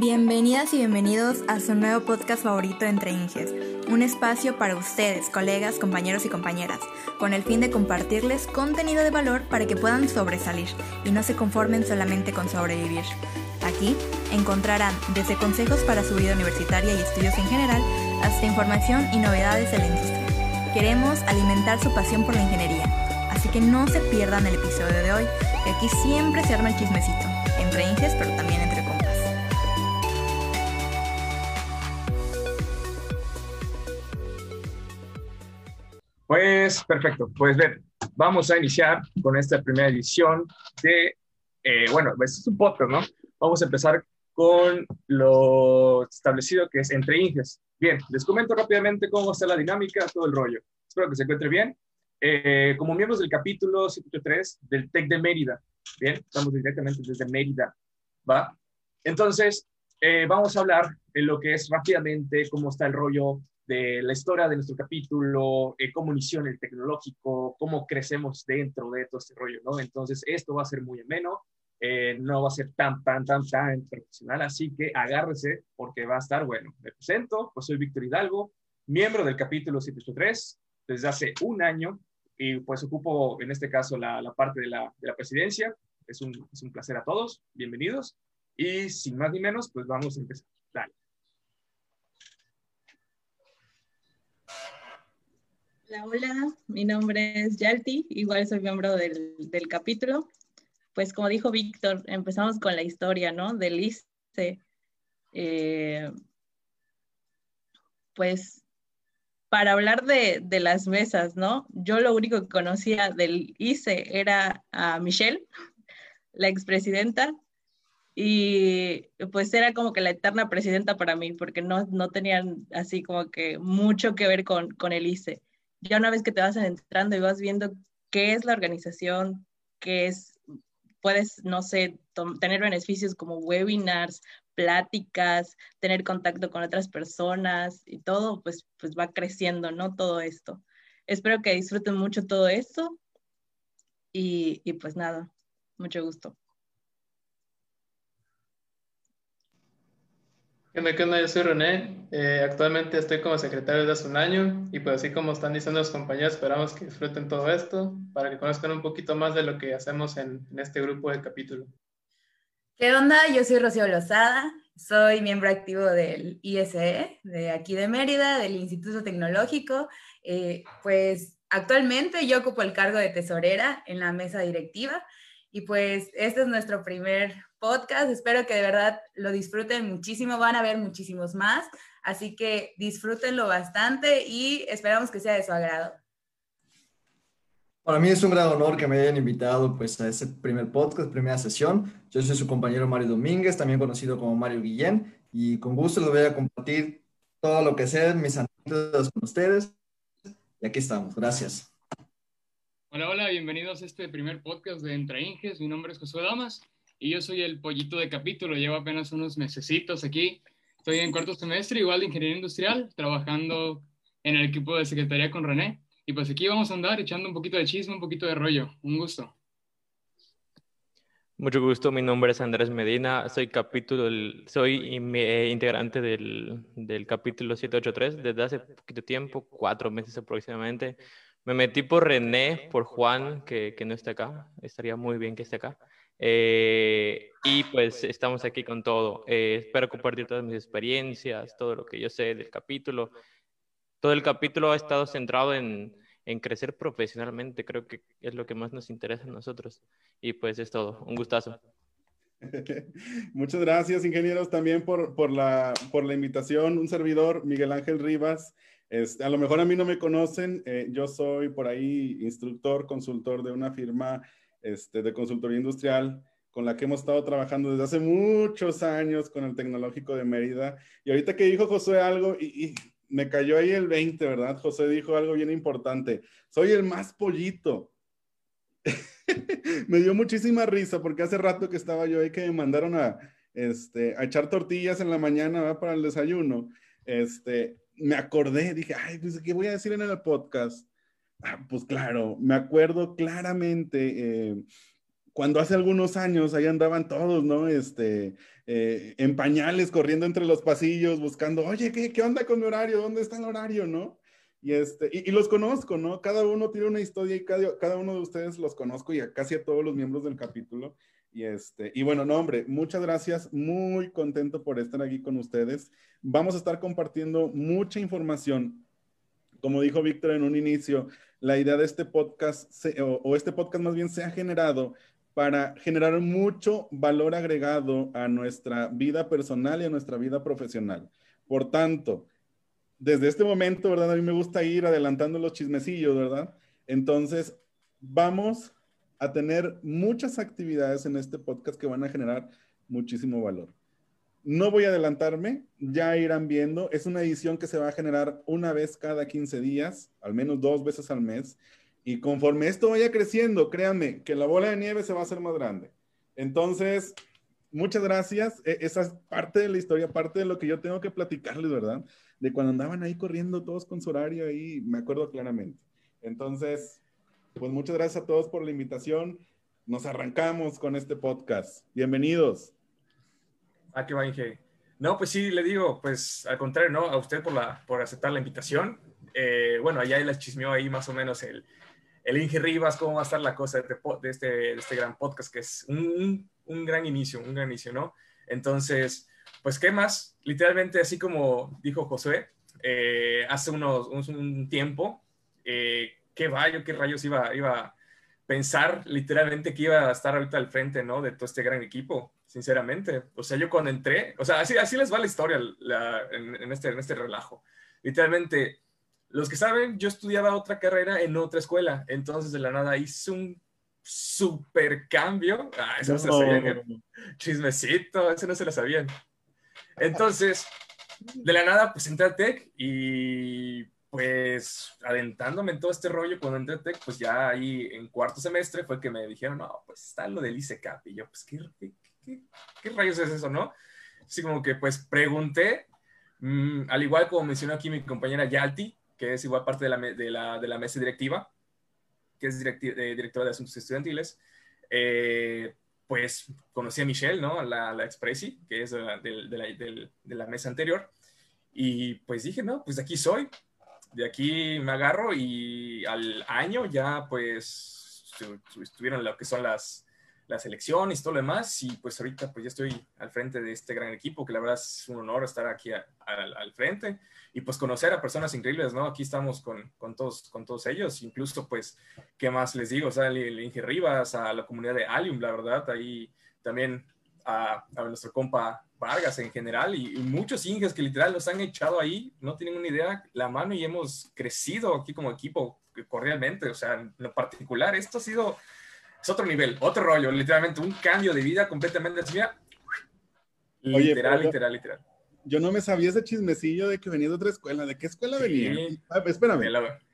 Bienvenidas y bienvenidos a su nuevo podcast favorito Entre Inges, un espacio para ustedes, colegas, compañeros y compañeras, con el fin de compartirles contenido de valor para que puedan sobresalir y no se conformen solamente con sobrevivir. Aquí encontrarán desde consejos para su vida universitaria y estudios en general hasta información y novedades de la industria. Queremos alimentar su pasión por la ingeniería, así que no se pierdan el episodio de hoy, que aquí siempre se arma el chismecito, entre Inges pero también entre Pues perfecto, pues bien, vamos a iniciar con esta primera edición de, eh, bueno, este es un podcast, ¿no? Vamos a empezar con lo establecido que es entre Inges. Bien, les comento rápidamente cómo va a ser la dinámica, todo el rollo. Espero que se encuentre bien. Eh, como miembros del capítulo 73 del TEC de Mérida, bien, estamos directamente desde Mérida, ¿va? Entonces, eh, vamos a hablar de lo que es rápidamente cómo está el rollo de la historia de nuestro capítulo, eh, cómo inició en el tecnológico, cómo crecemos dentro de todo este rollo, ¿no? Entonces, esto va a ser muy ameno, eh, no va a ser tan, tan, tan, tan profesional, así que agárrese porque va a estar bueno. Me presento, pues soy Víctor Hidalgo, miembro del capítulo 783 desde hace un año y pues ocupo en este caso la, la parte de la, de la presidencia. Es un, es un placer a todos, bienvenidos. Y sin más ni menos, pues vamos a empezar. Hola, hola, mi nombre es Yalti, igual soy miembro del, del capítulo. Pues como dijo Víctor, empezamos con la historia, ¿no? Del ICE. Eh, pues para hablar de, de, las mesas, ¿no? Yo lo único que conocía del ICE era a Michelle, la expresidenta, y pues era como que la eterna presidenta para mí, porque no, no tenían así como que mucho que ver con, con el ICE ya una vez que te vas entrando y vas viendo qué es la organización, qué es, puedes, no sé, tener beneficios como webinars, pláticas, tener contacto con otras personas y todo, pues, pues va creciendo, ¿no? Todo esto. Espero que disfruten mucho todo esto y, y pues nada, mucho gusto. ¿Qué onda, qué onda? Yo soy René. Eh, actualmente estoy como secretario desde hace un año y pues así como están diciendo los compañeros, esperamos que disfruten todo esto para que conozcan un poquito más de lo que hacemos en, en este grupo de capítulo. ¿Qué onda? Yo soy Rocío Lozada, soy miembro activo del ISE, de aquí de Mérida, del Instituto Tecnológico. Eh, pues actualmente yo ocupo el cargo de tesorera en la mesa directiva y pues este es nuestro primer podcast. Espero que de verdad lo disfruten muchísimo. Van a ver muchísimos más. Así que disfrútenlo bastante y esperamos que sea de su agrado. Para mí es un gran honor que me hayan invitado pues, a este primer podcast, primera sesión. Yo soy su compañero Mario Domínguez, también conocido como Mario Guillén, y con gusto les voy a compartir todo lo que sé, mis anécdotas con ustedes. Y aquí estamos. Gracias. Hola, hola, bienvenidos a este primer podcast de Entre Inges. Mi nombre es Josué Damas y yo soy el pollito de capítulo. Llevo apenas unos mesecitos aquí. Estoy en cuarto semestre, igual de ingeniería industrial, trabajando en el equipo de secretaría con René. Y pues aquí vamos a andar echando un poquito de chisme, un poquito de rollo. Un gusto. Mucho gusto, mi nombre es Andrés Medina, soy capítulo, soy integrante del, del capítulo 783 desde hace poquito tiempo, cuatro meses aproximadamente. Me metí por René, por Juan, que, que no está acá, estaría muy bien que esté acá. Eh, y pues estamos aquí con todo. Eh, espero compartir todas mis experiencias, todo lo que yo sé del capítulo. Todo el capítulo ha estado centrado en, en crecer profesionalmente, creo que es lo que más nos interesa a nosotros. Y pues es todo. Un gustazo. Muchas gracias, ingenieros, también por, por, la, por la invitación. Un servidor, Miguel Ángel Rivas. Este, a lo mejor a mí no me conocen, eh, yo soy por ahí instructor, consultor de una firma este, de consultoría industrial con la que hemos estado trabajando desde hace muchos años con el Tecnológico de Mérida. Y ahorita que dijo José algo, y, me cayó ahí el 20, ¿verdad? José dijo algo bien importante. Soy el más pollito. me dio muchísima risa porque hace rato que estaba yo ahí que me mandaron a, este, a echar tortillas en la mañana para el desayuno. Este, me acordé, dije, ay, pues, ¿qué voy a decir en el podcast? Ah, pues claro, me acuerdo claramente eh, cuando hace algunos años ahí andaban todos, ¿no? Este, eh, en pañales, corriendo entre los pasillos, buscando, oye, ¿qué, ¿qué onda con mi horario? ¿Dónde está el horario? ¿No? Y, este, y, los conozco, ¿no? Cada uno tiene una historia y cada, cada uno de ustedes los conozco y a casi a todos los miembros del capítulo. Y, este, y bueno, no, hombre, muchas gracias. Muy contento por estar aquí con ustedes. Vamos a estar compartiendo mucha información. Como dijo Víctor en un inicio, la idea de este podcast, o, este podcast más bien se ha generado para generar mucho valor agregado a nuestra vida personal y a nuestra vida profesional. Por tanto, desde este momento, ¿verdad? A mí me gusta ir adelantando los chismecillos, ¿verdad? Entonces, vamos a tener muchas actividades en este podcast que van a generar muchísimo valor. No voy a adelantarme, ya irán viendo. Es una edición que se va a generar una vez cada 15 días, al menos dos veces al mes. Y conforme esto vaya creciendo, créanme que la bola de nieve se va a hacer más grande. Entonces, muchas gracias. E, esa es parte de la historia, parte de lo que yo tengo que platicarles, ¿verdad? De cuando andaban ahí corriendo todos con su horario ahí, me acuerdo claramente. Entonces, pues muchas gracias a todos por la invitación. Nos arrancamos con este podcast. Bienvenidos. Ah, qué va, Inge. No, pues sí, le digo, pues al contrario, ¿no? A usted por, la, por aceptar la invitación. Eh, bueno, allá les chismeó ahí más o menos el, el Inge Rivas, cómo va a estar la cosa de, de, este, de este, gran podcast, que es un, un, gran inicio, un gran inicio, ¿no? Entonces, pues, ¿qué más? Literalmente, así como dijo Josué, eh, hace unos, un, tiempo, eh, qué rayos, qué rayos iba, iba a pensar literalmente que iba a estar ahorita al frente, ¿no? De todo este gran equipo, sinceramente. O sea, yo cuando entré, o sea, así, así les va la historia en, este, en este relajo. Literalmente, los que saben, yo estudiaba otra carrera en otra escuela, entonces de la nada hice un super cambio. Ah, eso no, se sabían. Chismecito, eso no se lo sabían. Entonces, de la nada, pues entré a Tech y pues adentrándome en todo este rollo cuando entré a Tech, pues ya ahí en cuarto semestre fue que me dijeron, no, pues está lo del ICECAP. Y yo, pues, ¿qué, qué, qué, rayos es eso, no? Así como que, pues, pregunté, mmm, al igual como mencionó aquí mi compañera Yalti, que es igual parte de la, de la, de la mesa directiva, que es de, directora de Asuntos Estudiantiles, eh, pues conocí a Michelle, ¿no? La, la Expressi, que es de la, de, de la mesa anterior, y pues dije, no, pues de aquí soy, de aquí me agarro y al año ya pues estuvieron lo que son las, las elecciones y todo lo demás y pues ahorita pues ya estoy al frente de este gran equipo que la verdad es un honor estar aquí al frente y pues conocer a personas increíbles, ¿no? Aquí estamos con, con, todos, con todos ellos, incluso pues, ¿qué más les digo? O sea, el, Inge Rivas, a la comunidad de Alium, la verdad, ahí también a, a nuestro compa Vargas en general y, muchos Inges que literal los han echado ahí, no tienen una idea, la mano y hemos crecido aquí como equipo cordialmente, o sea, en lo particular, esto ha sido, es otro nivel, otro rollo, literalmente un cambio de vida completamente así, literal, literal, literal. Yo no me sabía ese chismecillo de que venía de otra escuela. ¿De qué escuela venía? Ah, espérame.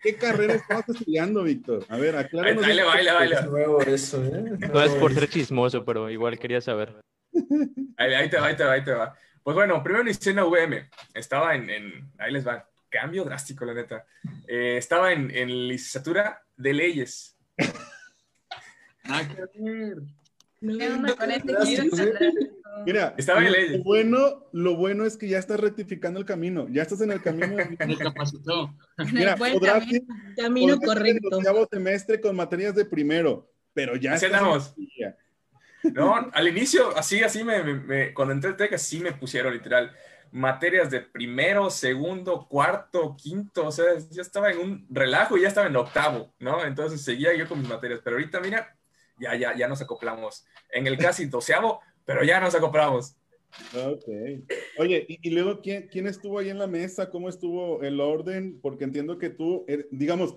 ¿Qué carrera estabas estudiando, Víctor? A ver, acláranos. Ahí, ahí, ahí, eso, ¿eh? No es por ser chismoso, pero igual quería saber. Ahí, te va, ahí te va, ahí te va. Pues bueno, primero inicié en la UVM. Estaba en, en, ahí les va, cambio drástico, la neta. Eh, estaba en, en, licenciatura de leyes. Ver. Mira, estaba en leyes. Lo bueno, lo bueno es que ya estás rectificando el camino. Ya estás en el camino. Me capacitó. Mira, podrás camino, camino correcto. El semestre con materias de primero, pero ya. Así andamos. No, al inicio, así, así me, me, cuando entré al TEC, así me pusieron literal materias de primero, segundo, cuarto, quinto, o sea, ya estaba en un relajo y ya estaba en octavo, ¿no? Entonces seguía yo con mis materias, pero ahorita, mira, ya, ya, ya nos acoplamos. En el casi doceavo, pero ya nos acoplamos. Ok. Oye, y, luego, ¿quién, ¿quién, estuvo ahí en la mesa? ¿Cómo estuvo el orden? Porque entiendo que tú, er, digamos,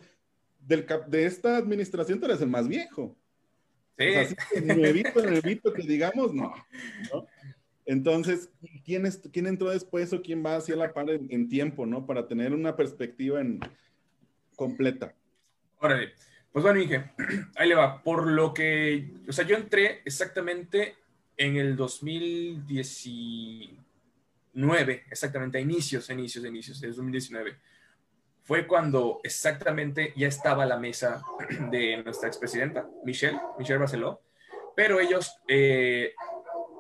del de esta administración tú eres el más viejo. Sí. O sea, nuevito, nuevito, que digamos, no. Entonces, ¿quién, es, ¿quién entró después o quién va hacia la par en, tiempo, no? Para tener una perspectiva en, completa. Órale. Pues bueno, Inge, ahí le va. Por lo que, o sea, yo entré exactamente en el 2019, exactamente, a inicios, inicios, inicios, de 2019 fue cuando exactamente ya estaba la mesa de nuestra expresidenta, Michelle, Michelle Barceló, pero ellos, eh,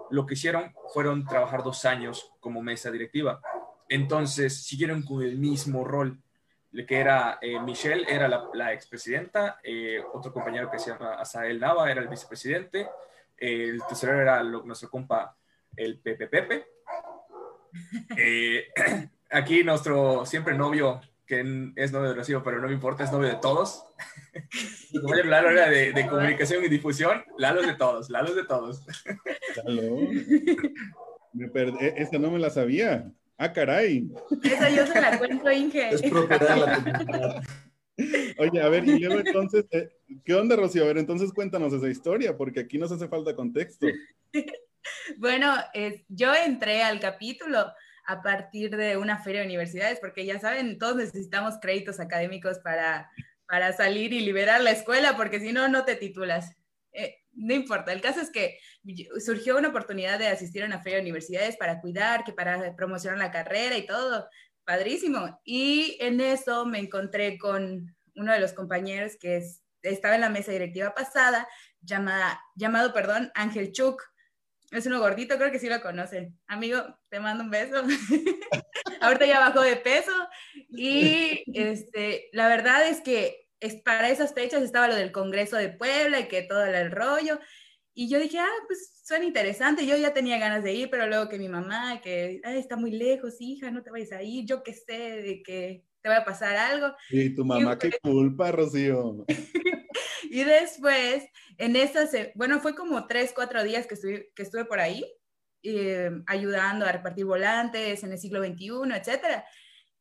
lo que hicieron fueron trabajar dos años como mesa directiva. Entonces, siguieron con el mismo rol, que era eh, Michelle, era la, la expresidenta, eh, otro compañero que se llama Asael Nava era el vicepresidente, el tesorero era nuestro compa, el Pepe Pepe. Eh, aquí nuestro siempre novio, que es novio de Rocío, pero no me importa, es novio de todos. Lalo era de, comunicación y difusión, Lalo es de todos, Lalo es de todos. Lalo. Me e, Esta no me la sabía. Ah, caray. Esa yo se la cuento, Inge. Es propiedad la Oye, a ver, y luego entonces, eh, ¿qué onda, Rocío? A ver, entonces cuéntanos esa historia, porque aquí nos hace falta contexto. Bueno, yo entré al capítulo a partir de una feria de universidades, porque ya saben, todos necesitamos créditos académicos para, para salir y liberar la escuela, porque si no, no te titulas. No importa, el caso es que surgió una oportunidad de asistir a una feria de universidades para cuidar, que para promocionar la carrera y todo, padrísimo. Y en eso me encontré con uno de los compañeros que estaba en la mesa directiva pasada, llamada, llamado, perdón, Ángel Chuk. Es uno gordito, creo que sí lo conocen. Amigo, te mando un beso. Ahorita ya bajó de peso. Y este, la verdad es que es, para esas fechas estaba lo del Congreso de Puebla y que todo el rollo. Y yo dije, ah, pues suena interesante. Yo ya tenía ganas de ir, pero luego que mi mamá, que está muy lejos, hija, no te vayas a ir, yo qué sé, de que te va a pasar algo. Y tu mamá, qué culpa, Rocío. y después, en esas, bueno, fue como tres, cuatro días que estuve, que estuve por ahí, eh, ayudando a repartir volantes en el siglo XXI, etcétera.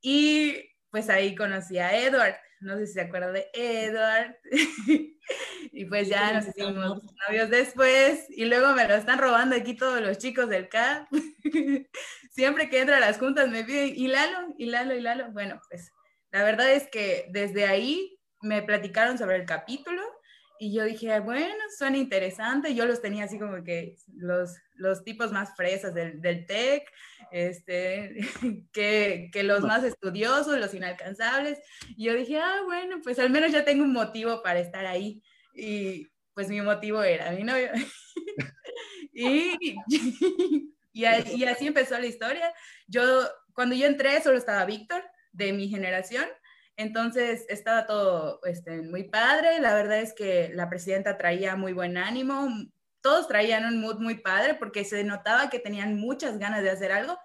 Y pues ahí conocí a Edward no sé si se acuerda de Edward. y pues ya nos hicimos novios después. Y luego me lo están robando aquí todos los chicos del CAP. Siempre que entro a las juntas me piden, ¿y Lalo? ¿Y Lalo? ¿Y Lalo? Bueno, pues la verdad es que desde ahí me platicaron sobre el capítulo y yo dije, bueno, suena interesante. Yo los tenía así como que los, los tipos más fresas del, del TEC, este, que, que, los más estudiosos, los inalcanzables. Y yo dije, ah, bueno, pues al menos ya tengo un motivo para estar ahí. Y pues mi motivo era mi novio. y, y, y así empezó la historia. Yo, cuando yo entré, solo estaba Víctor, de mi generación entonces estaba todo este, muy padre, la verdad es que la presidenta traía muy buen ánimo, todos traían un mood muy padre porque se notaba que tenían muchas ganas de hacer algo,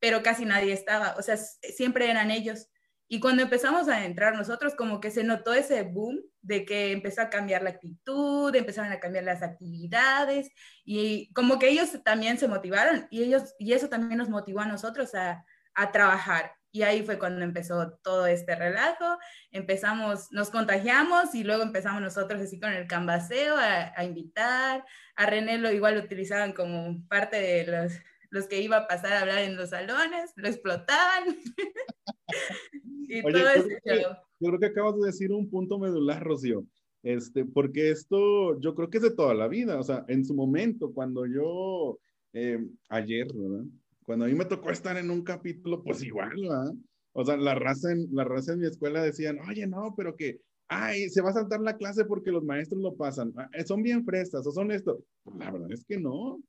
pero casi nadie estaba, o sea, siempre eran ellos. Y cuando empezamos a entrar nosotros, como que se notó ese boom de que empezó a cambiar la actitud, empezaron a cambiar las actividades y como que ellos también se motivaron y ellos y eso también nos motivó a nosotros a, a trabajar. Y ahí fue cuando empezó todo este relajo. Empezamos, nos contagiamos y luego empezamos nosotros así con el canvaseo a, invitar. A René lo igual lo utilizaban como parte de los, los que iba a pasar a hablar en los salones, lo explotaban. y todo yo, creo yo creo que acabas de decir un punto medular, Rocío. Este, porque esto yo creo que es de toda la vida, o sea, en su momento, cuando yo, eh, ayer, ¿verdad? Cuando a mí me tocó estar en un capítulo, pues igual, ¿verdad? O sea, la raza, en, la raza en mi escuela decían, oye, no, pero que, ay, se va a saltar la clase porque los maestros lo pasan. Ah, eh, son bien frestas o son esto. Pues la verdad es que no.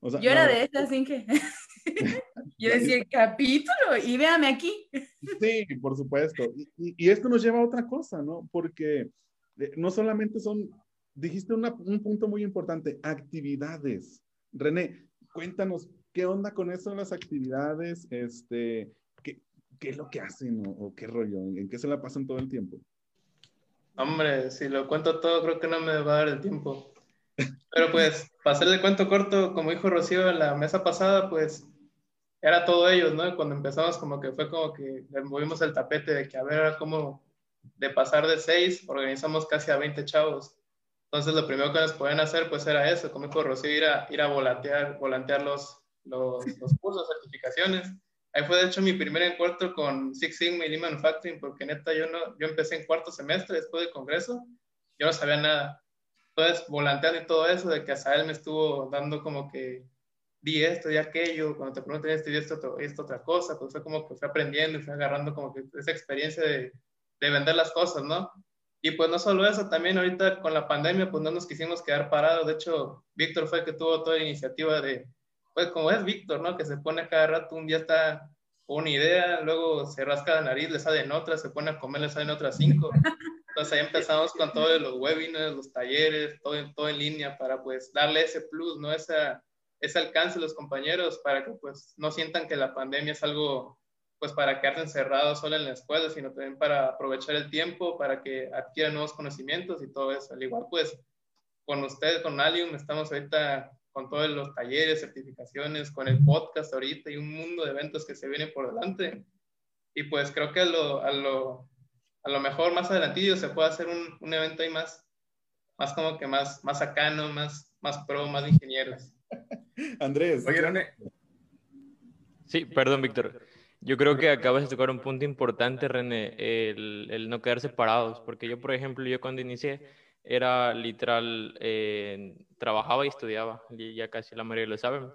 O sea, Yo era de esas, sin que. Yo decía, el capítulo, y véame aquí. Sí, por supuesto. Y, y, esto nos lleva a otra cosa, ¿no? Porque eh, no solamente son, dijiste una, un punto muy importante, actividades. René, cuéntanos, ¿Qué onda con eso las actividades? Este, ¿qué, ¿Qué es lo que hacen o, qué rollo? ¿En qué se la pasan todo el tiempo? Hombre, si lo cuento todo, creo que no me va a dar el tiempo. Pero pues, para hacerle cuento corto, como dijo Rocío en la mesa pasada, pues era todo ellos, ¿no? Cuando empezamos como que fue como que movimos el tapete de que a ver cómo de pasar de seis, organizamos casi a 20 chavos. Entonces lo primero que nos podían hacer pues era eso, como dijo Rocío, ir a, ir a volantear, volantear los, los, los cursos, certificaciones. Ahí fue de hecho mi primer encuentro con Six Sigma y Lean Manufacturing, porque neta yo, no, yo empecé en cuarto semestre después del congreso, yo no sabía nada. Entonces, volanteando y todo eso, de que hasta él me estuvo dando como que di esto y aquello, cuando te preguntan esto y esto, esto otra cosa, pues fue como que fui aprendiendo y fui agarrando como que esa experiencia de, de vender las cosas, ¿no? Y pues no solo eso, también ahorita con la pandemia pues no nos quisimos quedar parados, de hecho Víctor fue el que tuvo toda la iniciativa de pues como es Víctor, ¿no? Que se pone cada rato, un día está una idea, luego se rasca la nariz, le salen otras, se pone a comer, le salen otras cinco. Entonces ahí empezamos con todos los webinars, los talleres, todo, todo en línea para pues darle ese plus, ¿no? Esa, ese alcance a los compañeros para que pues no sientan que la pandemia es algo pues para quedarse encerrados solo en la escuela, sino también para aprovechar el tiempo, para que adquieran nuevos conocimientos y todo eso. Al igual pues con ustedes, con Alium, estamos ahorita con todos los talleres, certificaciones, con el podcast ahorita y un mundo de eventos que se vienen por delante. Y pues creo que a lo, a lo, a lo mejor más adelantillo se puede hacer un, un, evento ahí más, más como que más, más sacano, más, más pro, más de ingenieros. Andrés. Oye, René. Sí, perdón, Víctor. Yo creo que acabas de tocar un punto importante, René, el, el, no quedar separados, porque yo, por ejemplo, yo cuando inicié era literal, eh, trabajaba y estudiaba, ya casi la mayoría lo saben,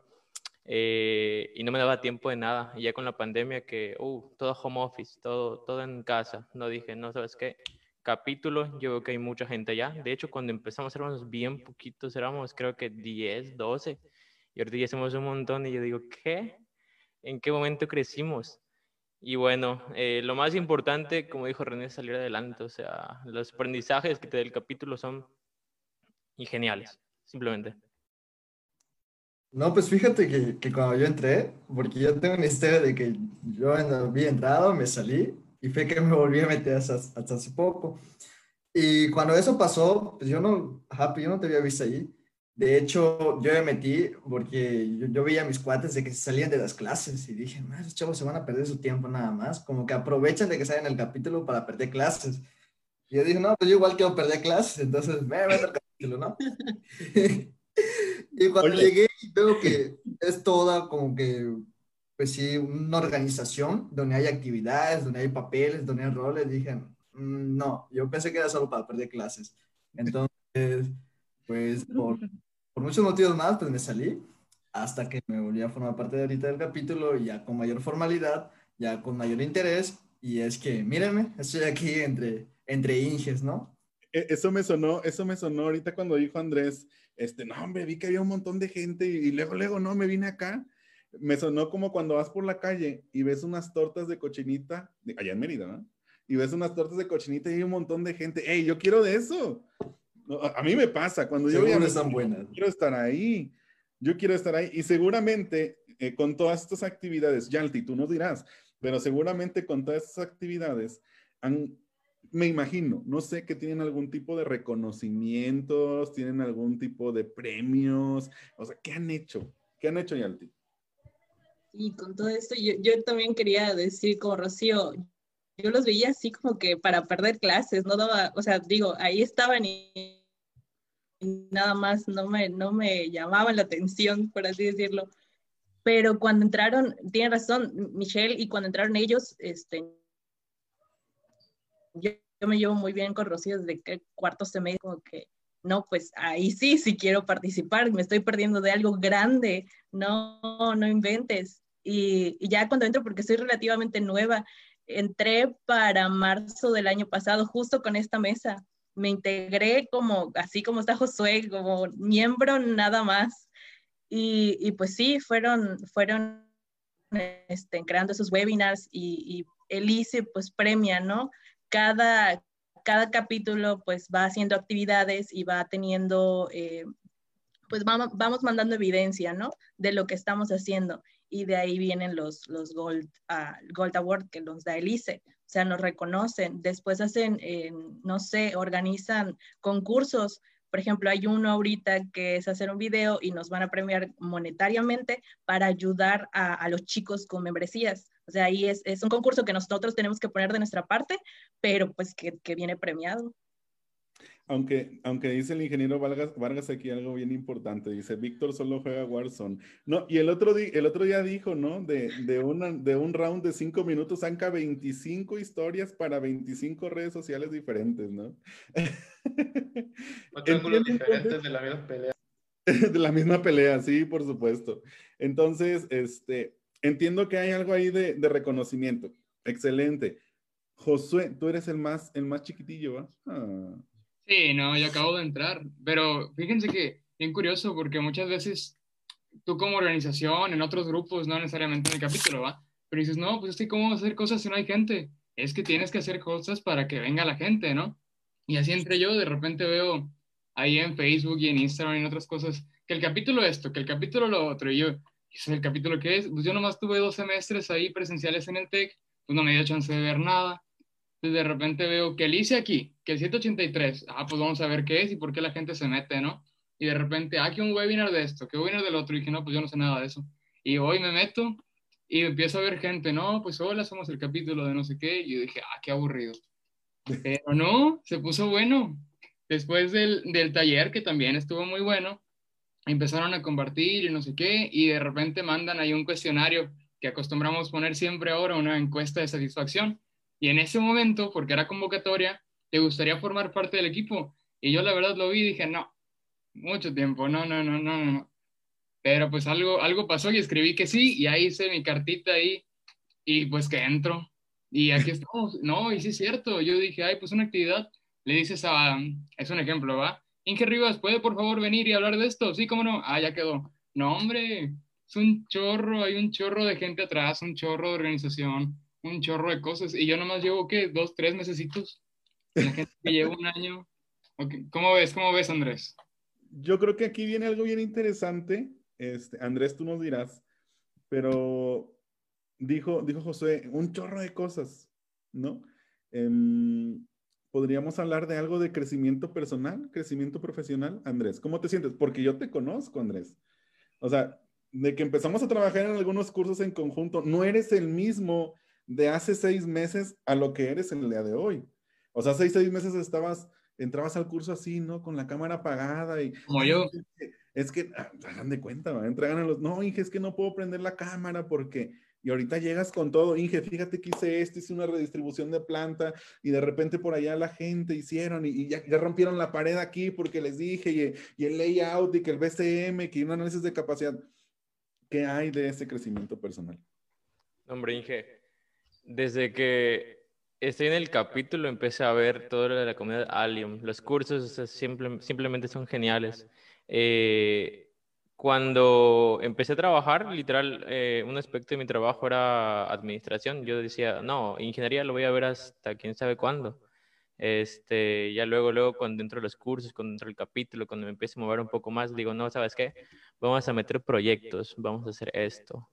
eh, y no me daba tiempo de nada, y ya con la pandemia que, uh, todo home office, todo, todo en casa, no dije, no, ¿sabes qué? Capítulo, yo veo que hay mucha gente ya, de hecho, cuando empezamos éramos bien poquitos, éramos creo que 10, 12, y ahorita ya somos un montón, y yo digo, ¿qué? ¿En qué momento crecimos? Y bueno, eh, lo más importante, como dijo René, es salir adelante. O sea, los aprendizajes que te da el capítulo son geniales, simplemente. No, pues fíjate que, que, cuando yo entré, porque yo tengo una historia de que yo había entrado, me salí y fue que me volví a meter hasta, hasta hace poco. Y cuando eso pasó, pues yo no, ajá, pues yo no te había visto ahí. De hecho, yo me metí porque yo, yo, veía a mis cuates de que salían de las clases y dije, esos chavos se van a perder su tiempo nada más, como que aprovechan de que salen el capítulo para perder clases. Y yo dije, no, pues yo igual quiero perder clases, entonces me meto al capítulo, ¿no? y cuando Oye. llegué veo que es toda como que, pues sí, una organización donde hay actividades, donde hay papeles, donde hay roles, dije, mmm, no, yo pensé que era solo para perder clases. Entonces, pues por, por muchos motivos más, pues me salí hasta que me volví a formar parte de ahorita del capítulo, ya con mayor formalidad, ya con mayor interés, y es que, mírenme, estoy aquí entre, entre Inges, ¿no? E, eso me sonó, eso me sonó ahorita cuando dijo Andrés, este, no, hombre, vi que había un montón de gente y, y luego, luego, no, me vine acá. Me sonó como cuando vas por la calle y ves unas tortas de cochinita, allá en Mérida, ¿no? Y ves unas tortas de cochinita y hay un montón de gente. ¡Ey, yo quiero de eso! A mí me pasa, cuando yo Seguro están buenas. quiero estar ahí, yo quiero estar ahí y seguramente eh, con todas estas actividades, Yalti, tú nos dirás, pero seguramente con todas estas actividades han, me imagino, no sé que tienen algún tipo de reconocimientos, tienen algún tipo de premios, o sea, ¿qué han hecho? ¿Qué han hecho, Yalti? Y con todo esto, yo, yo también quería decir como Rocío, yo los veía así como que para perder clases, no daba, o sea, digo, ahí estaban y nada más no me, no me llamaban la atención, por así decirlo. Pero cuando entraron, tiene razón Michelle, y cuando entraron ellos, este, yo, yo me llevo muy bien con Rocío desde que cuarto semestre, como que, no, pues ahí sí, sí quiero participar, me estoy perdiendo de algo grande, no, no inventes. Y, y ya cuando entro, porque soy relativamente nueva, entré para marzo del año pasado, justo con esta mesa. Me integré como, así como está Josué, como miembro nada más. Y, y pues sí, fueron, fueron este, creando esos webinars y, y el ICE pues premia, ¿no? Cada, cada capítulo pues va haciendo actividades y va teniendo, eh, pues vamos, vamos mandando evidencia, ¿no? De lo que estamos haciendo y de ahí vienen los, los Gold, uh, Gold Award que nos da el ICE. O sea, nos reconocen. Después hacen, no sé, organizan concursos. Por ejemplo, hay uno ahorita que es hacer un video y nos van a premiar monetariamente para ayudar a, a los chicos con membresías. O sea, ahí es, es, un concurso que nosotros tenemos que poner de nuestra parte, pero pues que, que viene premiado. Aunque, aunque dice el ingeniero Vargas, Vargas aquí algo bien importante, dice, Víctor solo juega Warzone. No, y el otro, día, el otro día dijo, ¿no? De, de, una, de un round de cinco minutos, saca 25 historias para 25 redes sociales diferentes, ¿no? ángulos diferentes de la misma pelea. De la misma pelea, sí, por supuesto. Entonces, este, entiendo que hay algo ahí de, de reconocimiento. Excelente. Josué, tú eres el más, el más chiquitillo, ¿va? Ah. Sí, no, yo acabo de entrar, pero fíjense que bien curioso porque muchas veces tú como organización, en otros grupos, no necesariamente en el capítulo, ¿va? Pero dices, no, pues es que cómo hacer cosas si no hay gente. Es que tienes que hacer cosas para que venga la gente, ¿no? Y así entre yo, de repente veo ahí en Facebook y en Instagram y en otras cosas, que el capítulo esto, que el capítulo lo otro, y yo, ¿es el capítulo que es? Pues yo nomás tuve dos semestres ahí presenciales en el TEC, pues no me dio chance de ver nada. De repente veo que el hice aquí, que el 183, ah, pues vamos a ver qué es y por qué la gente se mete, ¿no? Y de repente, ah, que un webinar de esto, que un webinar del otro, y dije, no, pues yo no sé nada de eso. Y hoy me meto y empiezo a ver gente, no, pues hola, somos el capítulo de no sé qué, y yo dije, ah, qué aburrido. Pero no, se puso bueno. Después del, del taller, que también estuvo muy bueno, empezaron a compartir y no sé qué, y de repente mandan ahí un cuestionario que acostumbramos poner siempre ahora, una encuesta de satisfacción. Y en ese momento, porque era convocatoria, ¿te gustaría formar parte del equipo? Y yo la verdad lo vi y dije, no, mucho tiempo, no, no, no, no, no. Pero pues algo, algo pasó y escribí que sí, y ahí hice mi cartita ahí, y pues que entro. Y aquí estamos, no, y sí es cierto, yo dije, ay, pues una actividad, le dices a, es un ejemplo, ¿va? Inge Rivas, ¿puede por favor venir y hablar de esto? Sí, cómo no, ah, ya quedó. No, hombre, es un chorro, hay un chorro de gente atrás, un chorro de organización, un chorro de cosas, y yo nomás llevo, ¿qué? Dos, tres mesecitos. La gente que lleva un año. ¿Cómo ves? ¿Cómo ves, Andrés? Yo creo que aquí viene algo bien interesante. Este, Andrés, tú nos dirás, pero dijo, dijo José, un chorro de cosas, ¿no? Em, podríamos hablar de algo de crecimiento personal, crecimiento profesional. Andrés, ¿cómo te sientes? Porque yo te conozco, Andrés. O sea, de que empezamos a trabajar en algunos cursos en conjunto, no eres el mismo de hace seis meses a lo que eres en el día de hoy. O sea, hace seis meses estabas, entrabas al curso así, ¿no? Con la cámara apagada y... Como yo. Es que, ah, hagan de cuenta, entregan a los, no, Inge, es que no puedo prender la cámara porque y ahorita llegas con todo, Inge, fíjate que hice esto, hice una redistribución de planta y de repente por allá la gente hicieron y, ya, rompieron la pared aquí porque les dije y, el layout y que el BCM, que un análisis de capacidad. ¿Qué hay de ese crecimiento personal? Hombre, Inge, desde que estoy en el capítulo empecé a ver todo lo de la comunidad Allium. Los cursos simplemente son geniales. Eh, cuando empecé a trabajar, literal, eh, un aspecto de mi trabajo era administración. Yo decía, no, ingeniería lo voy a ver hasta quién sabe cuándo. Este, ya luego, luego, cuando entro a los cursos, cuando entro al capítulo, cuando me empiezo a mover un poco más, digo, no, ¿sabes qué? Vamos a meter proyectos, vamos a hacer esto.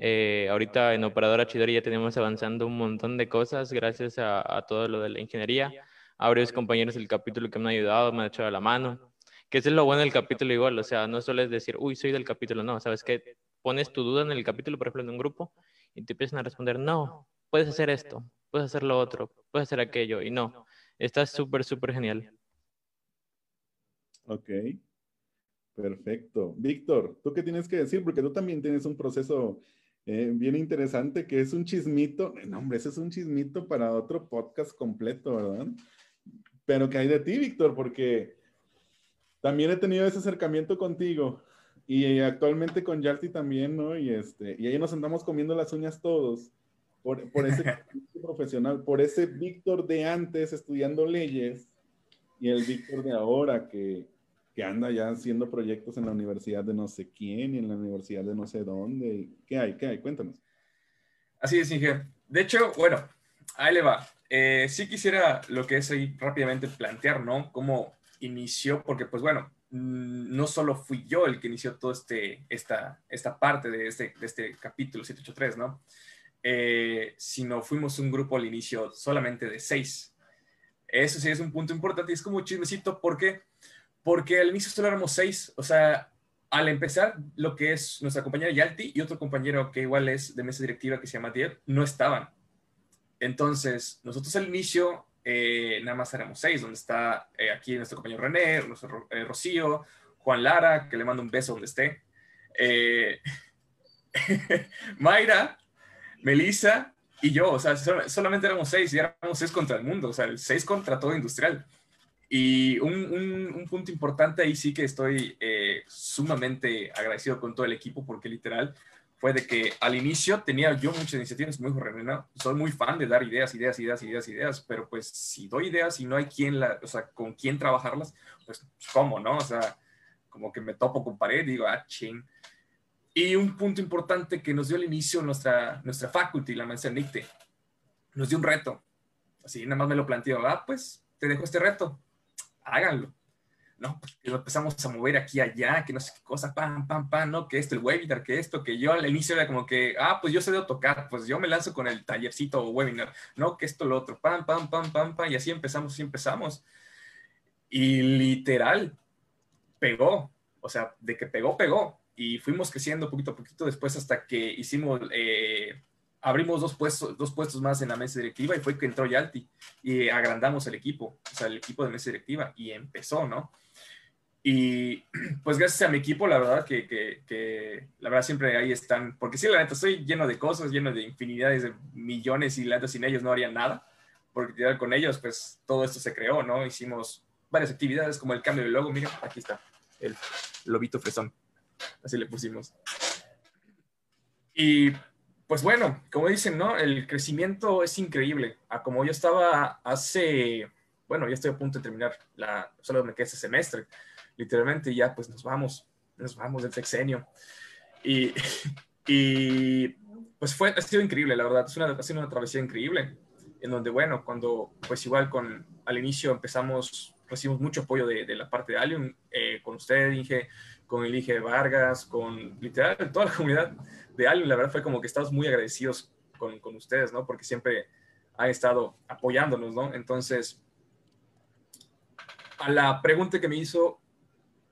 Eh, ahorita en Operadora Chidori ya tenemos avanzando un montón de cosas gracias a, a todo lo de la ingeniería. A varios compañeros del capítulo que me han ayudado, me han echado la mano que es lo bueno del capítulo igual, o sea, no solo es decir, uy, soy del capítulo, no, sabes que pones tu duda en el capítulo, por ejemplo, en un grupo, y te empiezan a responder, no, puedes hacer esto, puedes hacer lo otro, puedes hacer aquello, y no, está súper, súper genial. Ok, perfecto. Víctor, ¿tú qué tienes que decir? Porque tú también tienes un proceso eh, bien interesante que es un chismito, no, hombre, ese es un chismito para otro podcast completo, ¿verdad? Pero ¿qué hay de ti, Víctor? Porque también he tenido ese acercamiento contigo y actualmente con Yalti también, ¿no? Y, este, y ahí nos andamos comiendo las uñas todos por, por ese profesional, por ese Víctor de antes estudiando leyes y el Víctor de ahora que, que anda ya haciendo proyectos en la universidad de no sé quién y en la universidad de no sé dónde. ¿Qué hay? ¿Qué hay? Cuéntanos. Así es, Inge. De hecho, bueno, ahí le va. Eh, sí quisiera lo que es ahí rápidamente plantear, ¿no? Cómo inició, porque pues bueno, mm, no solo fui yo el que inició toda este, esta, esta parte de este, de este capítulo 783, ¿no? Eh, sino fuimos un grupo al inicio solamente de seis. Eso sí es un punto importante y es como chismecito, ¿por qué? Porque al inicio solo éramos seis, o sea, al empezar lo que es nuestra compañera Yalti y otro compañero que igual es de mesa directiva que se llama Diet, no estaban. Entonces, nosotros al inicio eh, nada más éramos seis, donde está eh, aquí nuestro compañero René, nuestro eh, Rocío, Juan Lara, que le mando un beso donde esté, Mayra, Melissa y yo, o sea, solamente éramos seis y éramos seis contra el mundo, o sea, seis contra todo industrial. Y un, un, punto importante ahí sí que estoy sumamente agradecido con todo el equipo porque literal fue de que al inicio tenía yo muchas iniciativas, dijo René, soy muy fan de dar ideas, ideas, ideas, ideas, ideas, pero pues si doy ideas y no hay quien, la, o sea, con quién trabajarlas, pues cómo, ¿no? O sea, como que me topo con pared, digo, ah, ching. y un punto importante que nos dio al inicio nuestra, nuestra faculty, la maestra Nicte, nos dio un reto. Así, nada más me lo planteó, ah, pues te dejo este reto, háganlo. No, pues empezamos a mover aquí allá, que no sé qué cosa, pam, pam, pam, no, que esto, el webinar, que esto, que yo al inicio era como que, ah, pues yo sé de AutoCAD, pues yo me lanzo con el tallercito o webinar, no, que esto, lo otro, pam, pam, pam, pam, pam, y así empezamos, y empezamos. Y literal, pegó, o sea, de que pegó, pegó. Y fuimos creciendo poquito a poquito después hasta que hicimos, eh, abrimos dos puestos, dos puestos más en la mesa directiva y fue que entró Yalti y agrandamos el equipo, o sea, el equipo de mesa directiva y empezó, ¿no? Y pues gracias a mi equipo, la verdad que, que, la verdad siempre ahí están, porque sí, la neta, estoy lleno de cosas, lleno de infinidades de millones y la neta sin ellos no haría nada, porque con ellos pues todo esto se creó, ¿no? Hicimos varias actividades como el cambio de logo, miren, aquí está, el lobito fresón, así le pusimos. Y pues bueno, como dicen, ¿no? El crecimiento es increíble. A como yo estaba hace, bueno, ya estoy a punto de terminar, la, solo me queda ese semestre, literalmente, ya pues nos vamos, nos vamos del sexenio. Y, y pues fue, ha sido increíble, la verdad, es una, ha sido una travesía increíble, en donde, bueno, cuando pues igual con, al inicio empezamos, recibimos mucho apoyo de, la parte de Allium, eh, con usted, Inge, con el Inge Vargas, con literal toda la comunidad de Allium, la verdad fue como que estamos muy agradecidos con, con ustedes, ¿no? Porque siempre han estado apoyándonos, ¿no? Entonces, a la pregunta que me hizo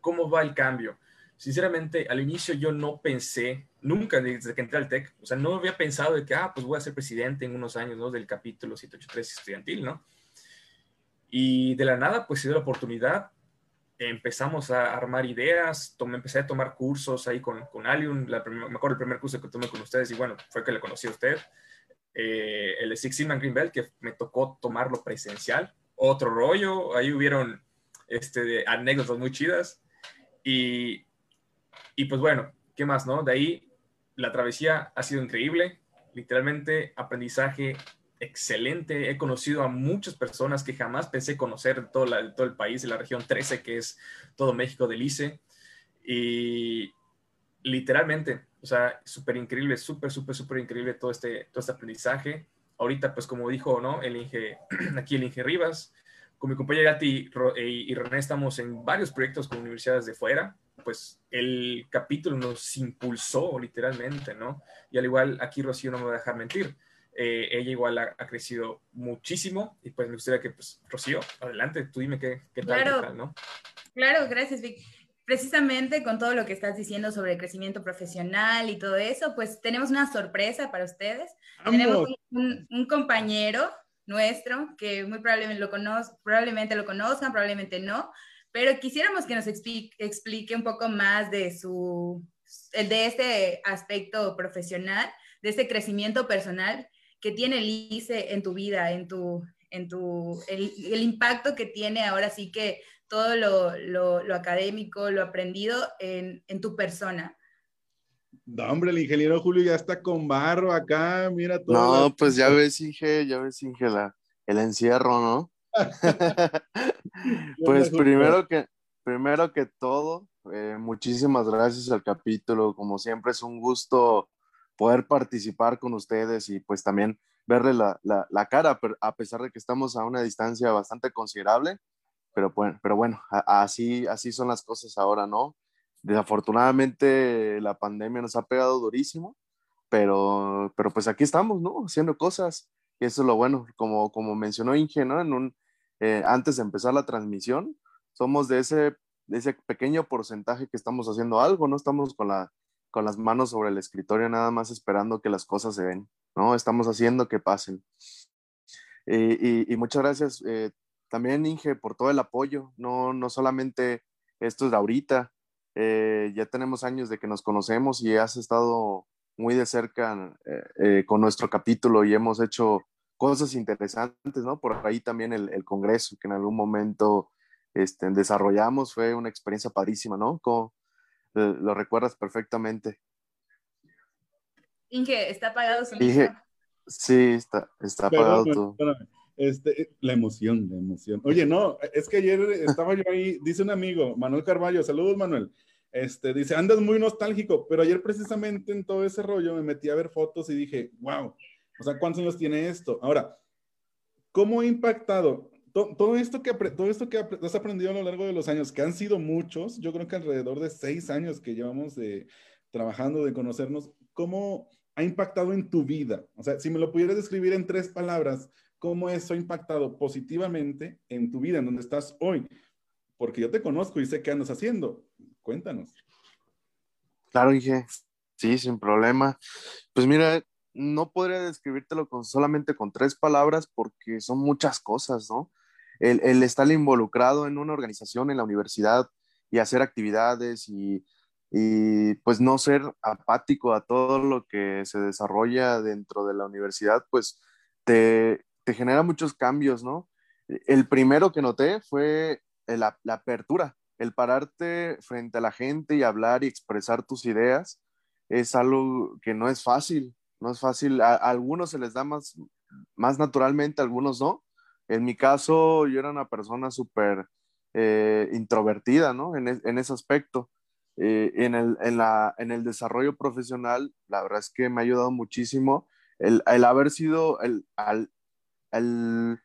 ¿Cómo va el cambio? Sinceramente, al inicio yo no pensé, nunca desde que entré al TEC, o sea, no había pensado de que, ah, pues voy a ser presidente en unos años, ¿no? Del capítulo 783 estudiantil, ¿no? Y de la nada, pues se dio la oportunidad, empezamos a armar ideas, tomé, empecé a tomar cursos ahí con, con Alium, la me acuerdo el primer curso que tomé con ustedes y bueno, fue que le conocí a usted, eh, el de Six Sigma Green Belt, que me tocó tomarlo presencial, otro rollo, ahí hubieron este, anécdotas muy chidas, y, y pues bueno, ¿qué más, no? De ahí la travesía ha sido increíble, literalmente aprendizaje excelente. He conocido a muchas personas que jamás pensé conocer todo, la, todo el país, de la región 13, que es todo México del ICE. Y literalmente, o sea, súper increíble, súper, súper, súper increíble todo este, todo este aprendizaje. Ahorita, pues como dijo, ¿no? El Inge, aquí el Inge Rivas, con mi compañera eh, y René estamos en varios proyectos con universidades de fuera, pues el capítulo nos impulsó literalmente, ¿no? Y al igual aquí Rocío no me va a dejar mentir. Eh, ella igual ha, crecido muchísimo y pues me gustaría que, pues, Rocío, adelante, tú dime qué, qué tal, claro, ¿no? Claro, gracias, Vic. Precisamente con todo lo que estás diciendo sobre el crecimiento profesional y todo eso, pues tenemos una sorpresa para ustedes. Tenemos un, un compañero nuestro, que muy probablemente lo, probablemente lo conozcan, probablemente no, pero quisiéramos que nos explique, un poco más de, su, de este aspecto profesional, de este crecimiento personal que tiene el ICE en tu vida, en tu, en tu, el, el impacto que tiene ahora sí que todo lo, lo, lo académico, lo aprendido en, en, tu persona. No, hombre, el ingeniero Julio ya está con barro acá, mira todo. No, pues ya ves, Inge, ya ves, Inge, el encierro, ¿no? pues primero que, primero que todo, eh, muchísimas gracias al capítulo. Como siempre, es un gusto poder participar con ustedes y pues también verle la, la, la cara, a pesar de que estamos a una distancia bastante considerable. Pero, pero bueno, así, así son las cosas ahora, ¿no? Desafortunadamente la pandemia nos ha pegado durísimo, pero, pero pues aquí estamos, ¿no? Haciendo cosas. Y eso es lo bueno, como, como mencionó Inge, ¿no? En un, eh, antes de empezar la transmisión, somos de ese, de ese pequeño porcentaje que estamos haciendo algo, no estamos con, la, con las manos sobre el escritorio nada más esperando que las cosas se den, ¿no? Estamos haciendo que pasen. Y, y, muchas gracias eh, también, Inge, por todo el apoyo, no, no solamente esto es de ahorita, eh, ya tenemos años de que nos conocemos y has estado muy de cerca eh, eh, con nuestro capítulo y hemos hecho cosas interesantes, ¿no? Por ahí también el, Congreso que en algún momento este, desarrollamos fue una experiencia padrísima, ¿no? Como, lo recuerdas perfectamente. Inge, ¿está apagado su Inge, Sí, está, está apagado todo. Este, la emoción, la emoción. Oye, no, es que ayer estaba yo ahí, dice un amigo, Manuel Carballo, saludos Manuel, Este, dice, andas muy nostálgico, pero ayer precisamente en todo ese rollo me metí a ver fotos y dije, wow, o sea, ¿cuántos años tiene esto? Ahora, ¿cómo ha impactado todo esto que, todo esto que has aprendido a lo largo de los años, que han sido muchos, yo creo que alrededor de seis años que llevamos de, trabajando, de conocernos, ¿cómo ha impactado en tu vida? O sea, si me lo pudieras describir en tres palabras, ¿cómo eso ha impactado positivamente en tu vida, en donde estás hoy? Porque yo te conozco y sé qué andas haciendo. Cuéntanos. Claro, dije, sí, sin problema. Pues mira, no podría describírtelo con, solamente con tres palabras porque son muchas cosas, ¿no? El, estar involucrado en una organización en la universidad y hacer actividades y, pues no ser apático a todo lo que se desarrolla dentro de la universidad, pues te, genera muchos cambios, ¿no? El primero que noté fue la, apertura, el pararte frente a la gente y hablar y expresar tus ideas es algo que no es fácil, no es fácil. A, algunos se les da más, más naturalmente, a algunos no. En mi caso, yo era una persona súper eh, introvertida, ¿no? En, e, en ese aspecto. Eh, en, el, en, la, en, el, desarrollo profesional, la verdad es que me ha ayudado muchísimo el, el haber sido, el, al, el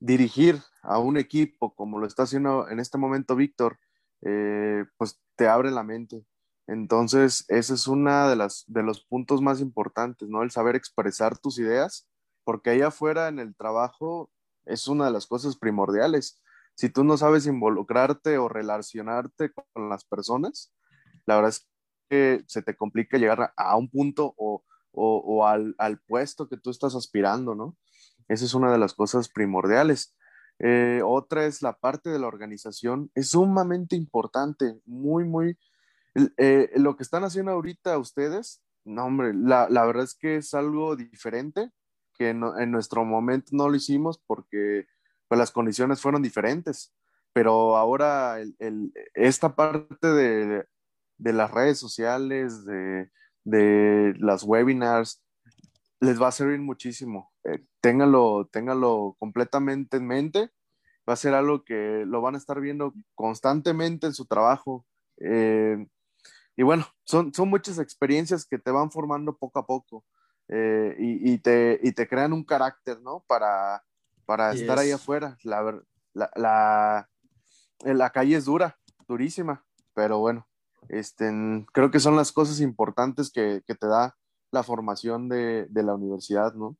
dirigir a un equipo como lo está haciendo en este momento Víctor, eh, pues te abre la mente. Entonces, ese es uno de, las, de los puntos más importantes, ¿no? El saber expresar tus ideas, porque allá afuera en el trabajo es una de las cosas primordiales. Si tú no sabes involucrarte o relacionarte con las personas, la verdad es que se te complica llegar a un punto o, o, al, al, puesto que tú estás aspirando, ¿no? Esa es una de las cosas primordiales. Eh, otra es la parte de la organización. Es sumamente importante, muy, muy eh, lo que están haciendo ahorita ustedes, no, hombre, la, la verdad es que es algo diferente, que en nuestro momento no lo hicimos porque pues, las condiciones fueron diferentes, pero ahora esta parte de, de, las redes sociales, de, de, las webinars, les va a servir muchísimo. Eh, ténganlo, ténganlo completamente en mente. Va a ser algo que lo van a estar viendo constantemente en su trabajo. Eh, y bueno, son, son muchas experiencias que te van formando poco a poco eh, y, te, y te crean un carácter, ¿no? Para, para estar ahí afuera. La, la, la, la, calle es dura, durísima, pero bueno, este, creo que son las cosas importantes que, que te da la formación de, de la universidad, ¿no?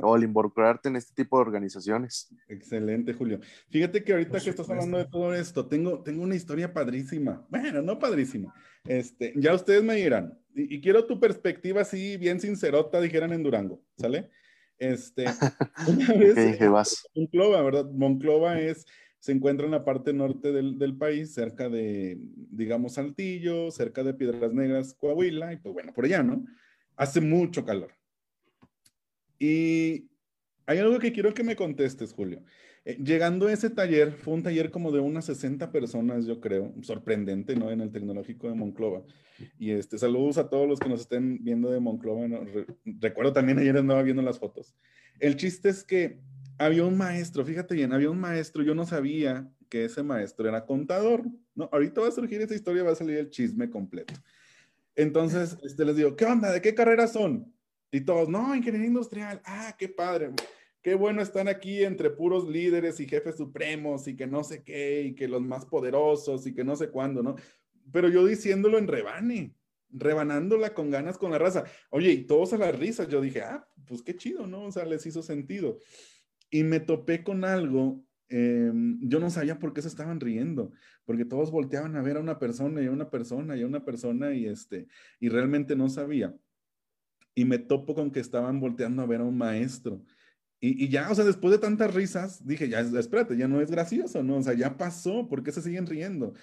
o al involucrarte en este tipo de organizaciones. Excelente, Julio. Fíjate que ahorita que estás hablando de todo esto, tengo, tengo una historia padrísima. Bueno, no padrísima. Este, ya ustedes me dirán, y, quiero tu perspectiva así, bien sincerota, dijeran en Durango, ¿sale? Este, una vez, Monclova, ¿verdad? Monclova es, se encuentra en la parte norte del, del, país, cerca de, digamos, Saltillo, cerca de Piedras Negras, Coahuila, y pues bueno, por allá, ¿no? Hace mucho calor y hay algo que quiero que me contestes, Julio. Eh, llegando a ese taller, fue un taller como de unas 60 personas, yo creo, sorprendente, ¿no? En el Tecnológico de Monclova. Y este, saludos a todos los que nos estén viendo de Monclova. recuerdo también ayer andaba viendo las fotos. El chiste es que había un maestro, fíjate bien, había un maestro, yo no sabía que ese maestro era contador, ¿no? Ahorita va a surgir esa historia, va a salir el chisme completo. Entonces, este, les digo, ¿qué onda? ¿De qué carrera son? Y todos, no, ingeniería industrial, ah, qué padre, qué bueno están aquí entre puros líderes y jefes supremos y que no sé qué, y que los más poderosos y que no sé cuándo, ¿no? Pero yo diciéndolo en rebane, rebanándola con ganas con la raza. Oye, y todos a las risas, yo dije, ah, pues qué chido, ¿no? O sea, les hizo sentido. Y me topé con algo, em, yo no sabía por qué se estaban riendo, porque todos volteaban a ver a una persona y a una persona y a una persona y este, y realmente no sabía y me topo con que estaban volteando a ver a un maestro. Y, ya, o sea, después de tantas risas, dije, ya, espérate, ya no es gracioso, ¿no? O sea, ya pasó, ¿por qué se siguen riendo?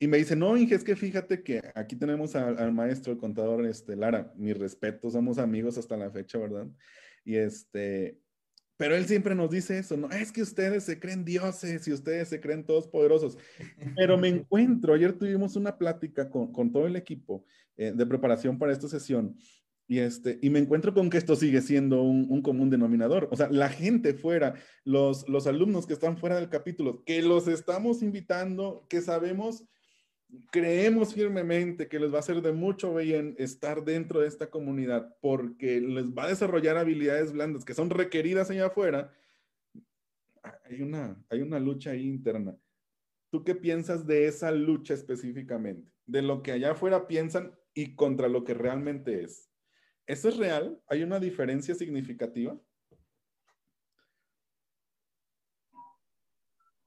Y me dice, no, Inge, es que fíjate que aquí tenemos al, maestro, el contador, este, Lara, mi respeto, somos amigos hasta la fecha, ¿verdad? Y este, pero él siempre nos dice eso, no, es que ustedes se creen dioses y ustedes se creen todos poderosos. Pero me encuentro, ayer tuvimos una plática con, con todo el equipo eh, de preparación para esta sesión y, este, y me encuentro con que esto sigue siendo un, común denominador. O sea, la gente fuera, los, los alumnos que están fuera del capítulo, que los estamos invitando, que sabemos creemos firmemente que les va a hacer de mucho bien estar dentro de esta comunidad porque les va a desarrollar habilidades blandas que son requeridas allá afuera, hay una, hay una lucha ahí interna. ¿Tú qué piensas de esa lucha específicamente? De lo que allá afuera piensan y contra lo que realmente es. ¿Eso es real? ¿Hay una diferencia significativa?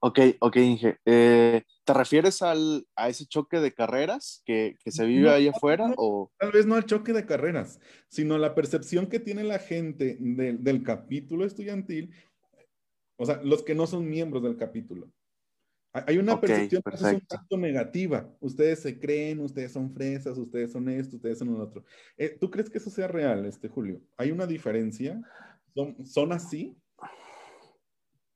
Ok, ok, Inge. Eh, ¿Te refieres al, a ese choque de carreras que, que se vive ahí afuera? o... Tal vez no al choque de carreras, sino a la percepción que tiene la gente del capítulo estudiantil, o sea, los que no son miembros del capítulo. Hay una percepción que es un tanto negativa. Ustedes se creen, ustedes son fresas, ustedes son esto, ustedes son lo otro. Eh, ¿Tú crees que eso sea real, este Julio? ¿Hay una diferencia? ¿Son, ¿Son así?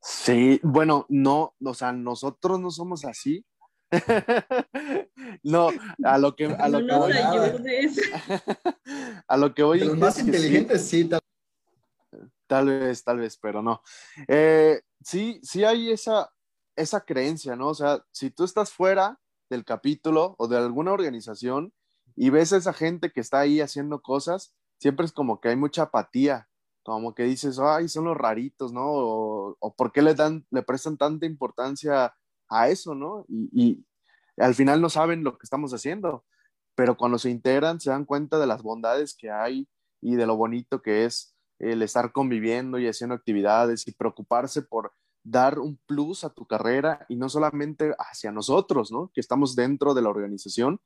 Sí, bueno, no, o sea, nosotros no somos así. no, a lo que, a lo que voy. a lo que voy. los más inteligentes, sí. tal... vez, tal vez, pero no. Eh, sí, sí hay esa, esa creencia, ¿no? O sea, si tú estás fuera del capítulo o de alguna organización y ves a esa gente que está ahí haciendo cosas, siempre es como que hay mucha apatía como que dices, ay, son los raritos, ¿no? O, por qué le dan, le prestan tanta importancia a eso, ¿no? Y, al final no saben lo que estamos haciendo, pero cuando se integran se dan cuenta de las bondades que hay y de lo bonito que es el estar conviviendo y haciendo actividades y preocuparse por dar un plus a tu carrera y no solamente hacia nosotros, ¿no? Que estamos dentro de la organización,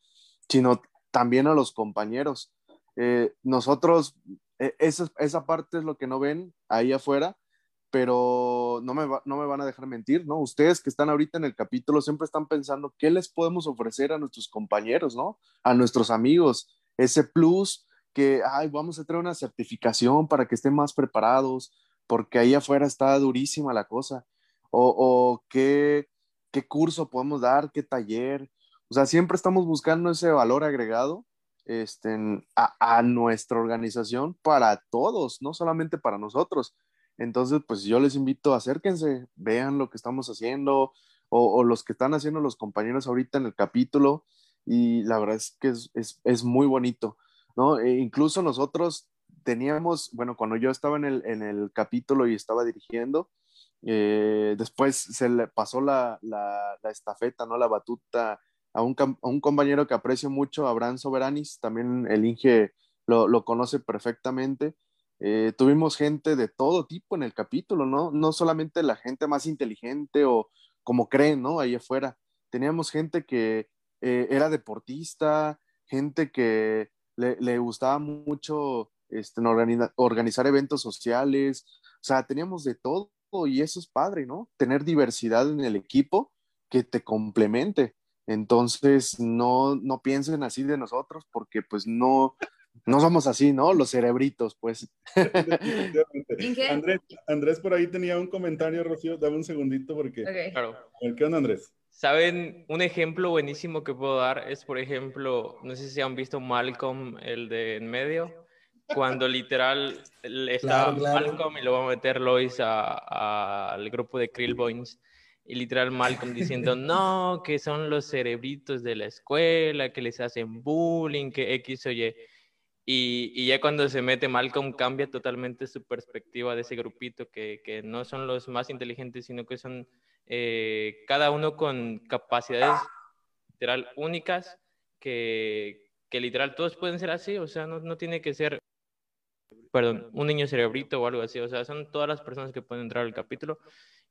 sino también a los compañeros. Eh, nosotros e, esa, esa parte es lo que no ven ahí afuera, pero no me, no me van a dejar mentir, ¿no? Ustedes que están ahorita en el capítulo siempre están pensando qué les podemos ofrecer a nuestros compañeros, ¿no? A nuestros amigos, ese plus que, ay, vamos a traer una certificación para que estén más preparados, porque ahí afuera está durísima la cosa, o, qué, qué curso podemos dar, qué taller, o sea, siempre estamos buscando ese valor agregado este, a, nuestra organización para todos, no solamente para nosotros. Entonces, pues yo les invito, acérquense, vean lo que estamos haciendo o, los que están haciendo los compañeros ahorita en el capítulo y la verdad es que es, muy bonito, ¿no? E incluso nosotros teníamos, bueno, cuando yo estaba en el, capítulo y estaba dirigiendo, eh, después se le pasó la, la, estafeta, ¿no? La batuta a un, compañero que aprecio mucho, Abraham Soberanis, también el Inge lo, conoce perfectamente. Eh, tuvimos gente de todo tipo en el capítulo, ¿no? No solamente la gente más inteligente o como creen, ¿no? Ahí afuera. Teníamos gente que eh, era deportista, gente que le, gustaba mucho este, organizar eventos sociales, o sea, teníamos de todo y eso es padre, ¿no? Tener diversidad en el equipo que te complemente. Entonces, no, no piensen así de nosotros porque pues no, no somos así, ¿no? Los cerebritos, pues. Andrés, Andrés por ahí tenía un comentario, Rocío, dame un segundito porque... Claro. ¿Qué onda, Andrés? Saben, un ejemplo buenísimo que puedo dar es, por ejemplo, no sé si han visto Malcolm, el de en medio, cuando literal está Malcolm y lo va a meter Lois al grupo de Krillboins y literal Malcolm diciendo, no, que son los cerebritos de la escuela, que les hacen bullying, que X o Y. Y, y ya cuando se mete Malcolm cambia totalmente su perspectiva de ese grupito, que, que no son los más inteligentes, sino que son eh, cada uno con capacidades literal únicas, que, que literal todos pueden ser así, o sea, no, no tiene que ser perdón, un niño cerebrito o algo así. O sea, son todas las personas que pueden entrar al capítulo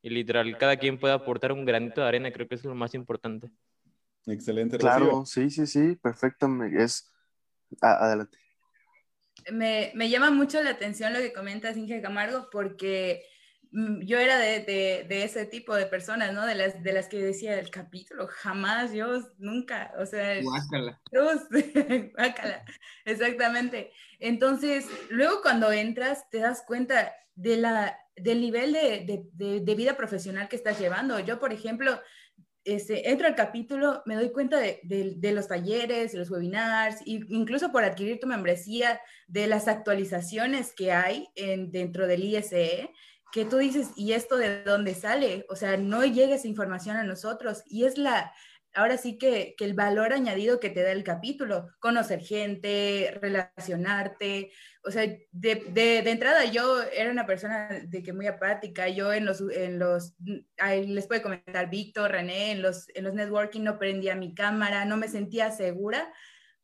y literal, cada quien puede aportar un granito de arena, creo que es lo más importante. Excelente. Claro, sí, sí, sí, perfecto. Es... adelante. Me, me, llama mucho la atención lo que comenta Inge Camargo, porque yo era de, de, de, ese tipo de personas, ¿no? De las, de las que decía el capítulo, jamás, yo nunca, o sea... Guácala. Guácala, exactamente. Entonces, luego cuando entras, te das cuenta de la del nivel de, de, vida profesional que estás llevando. Yo, por ejemplo, este, entro al capítulo, me doy cuenta de, de, los talleres, de los webinars, incluso por adquirir tu membresía, de las actualizaciones que hay en, dentro del ISE, que tú dices, ¿y esto de dónde sale? O sea, no llega esa información a nosotros. Y es la, ahora sí que, que, el valor añadido que te da el capítulo, conocer gente, relacionarte, o sea, de, de, entrada yo era una persona de que muy apática, yo en los, en los ahí les puede comentar Víctor, René, en los, en los networking no prendía mi cámara, no me sentía segura,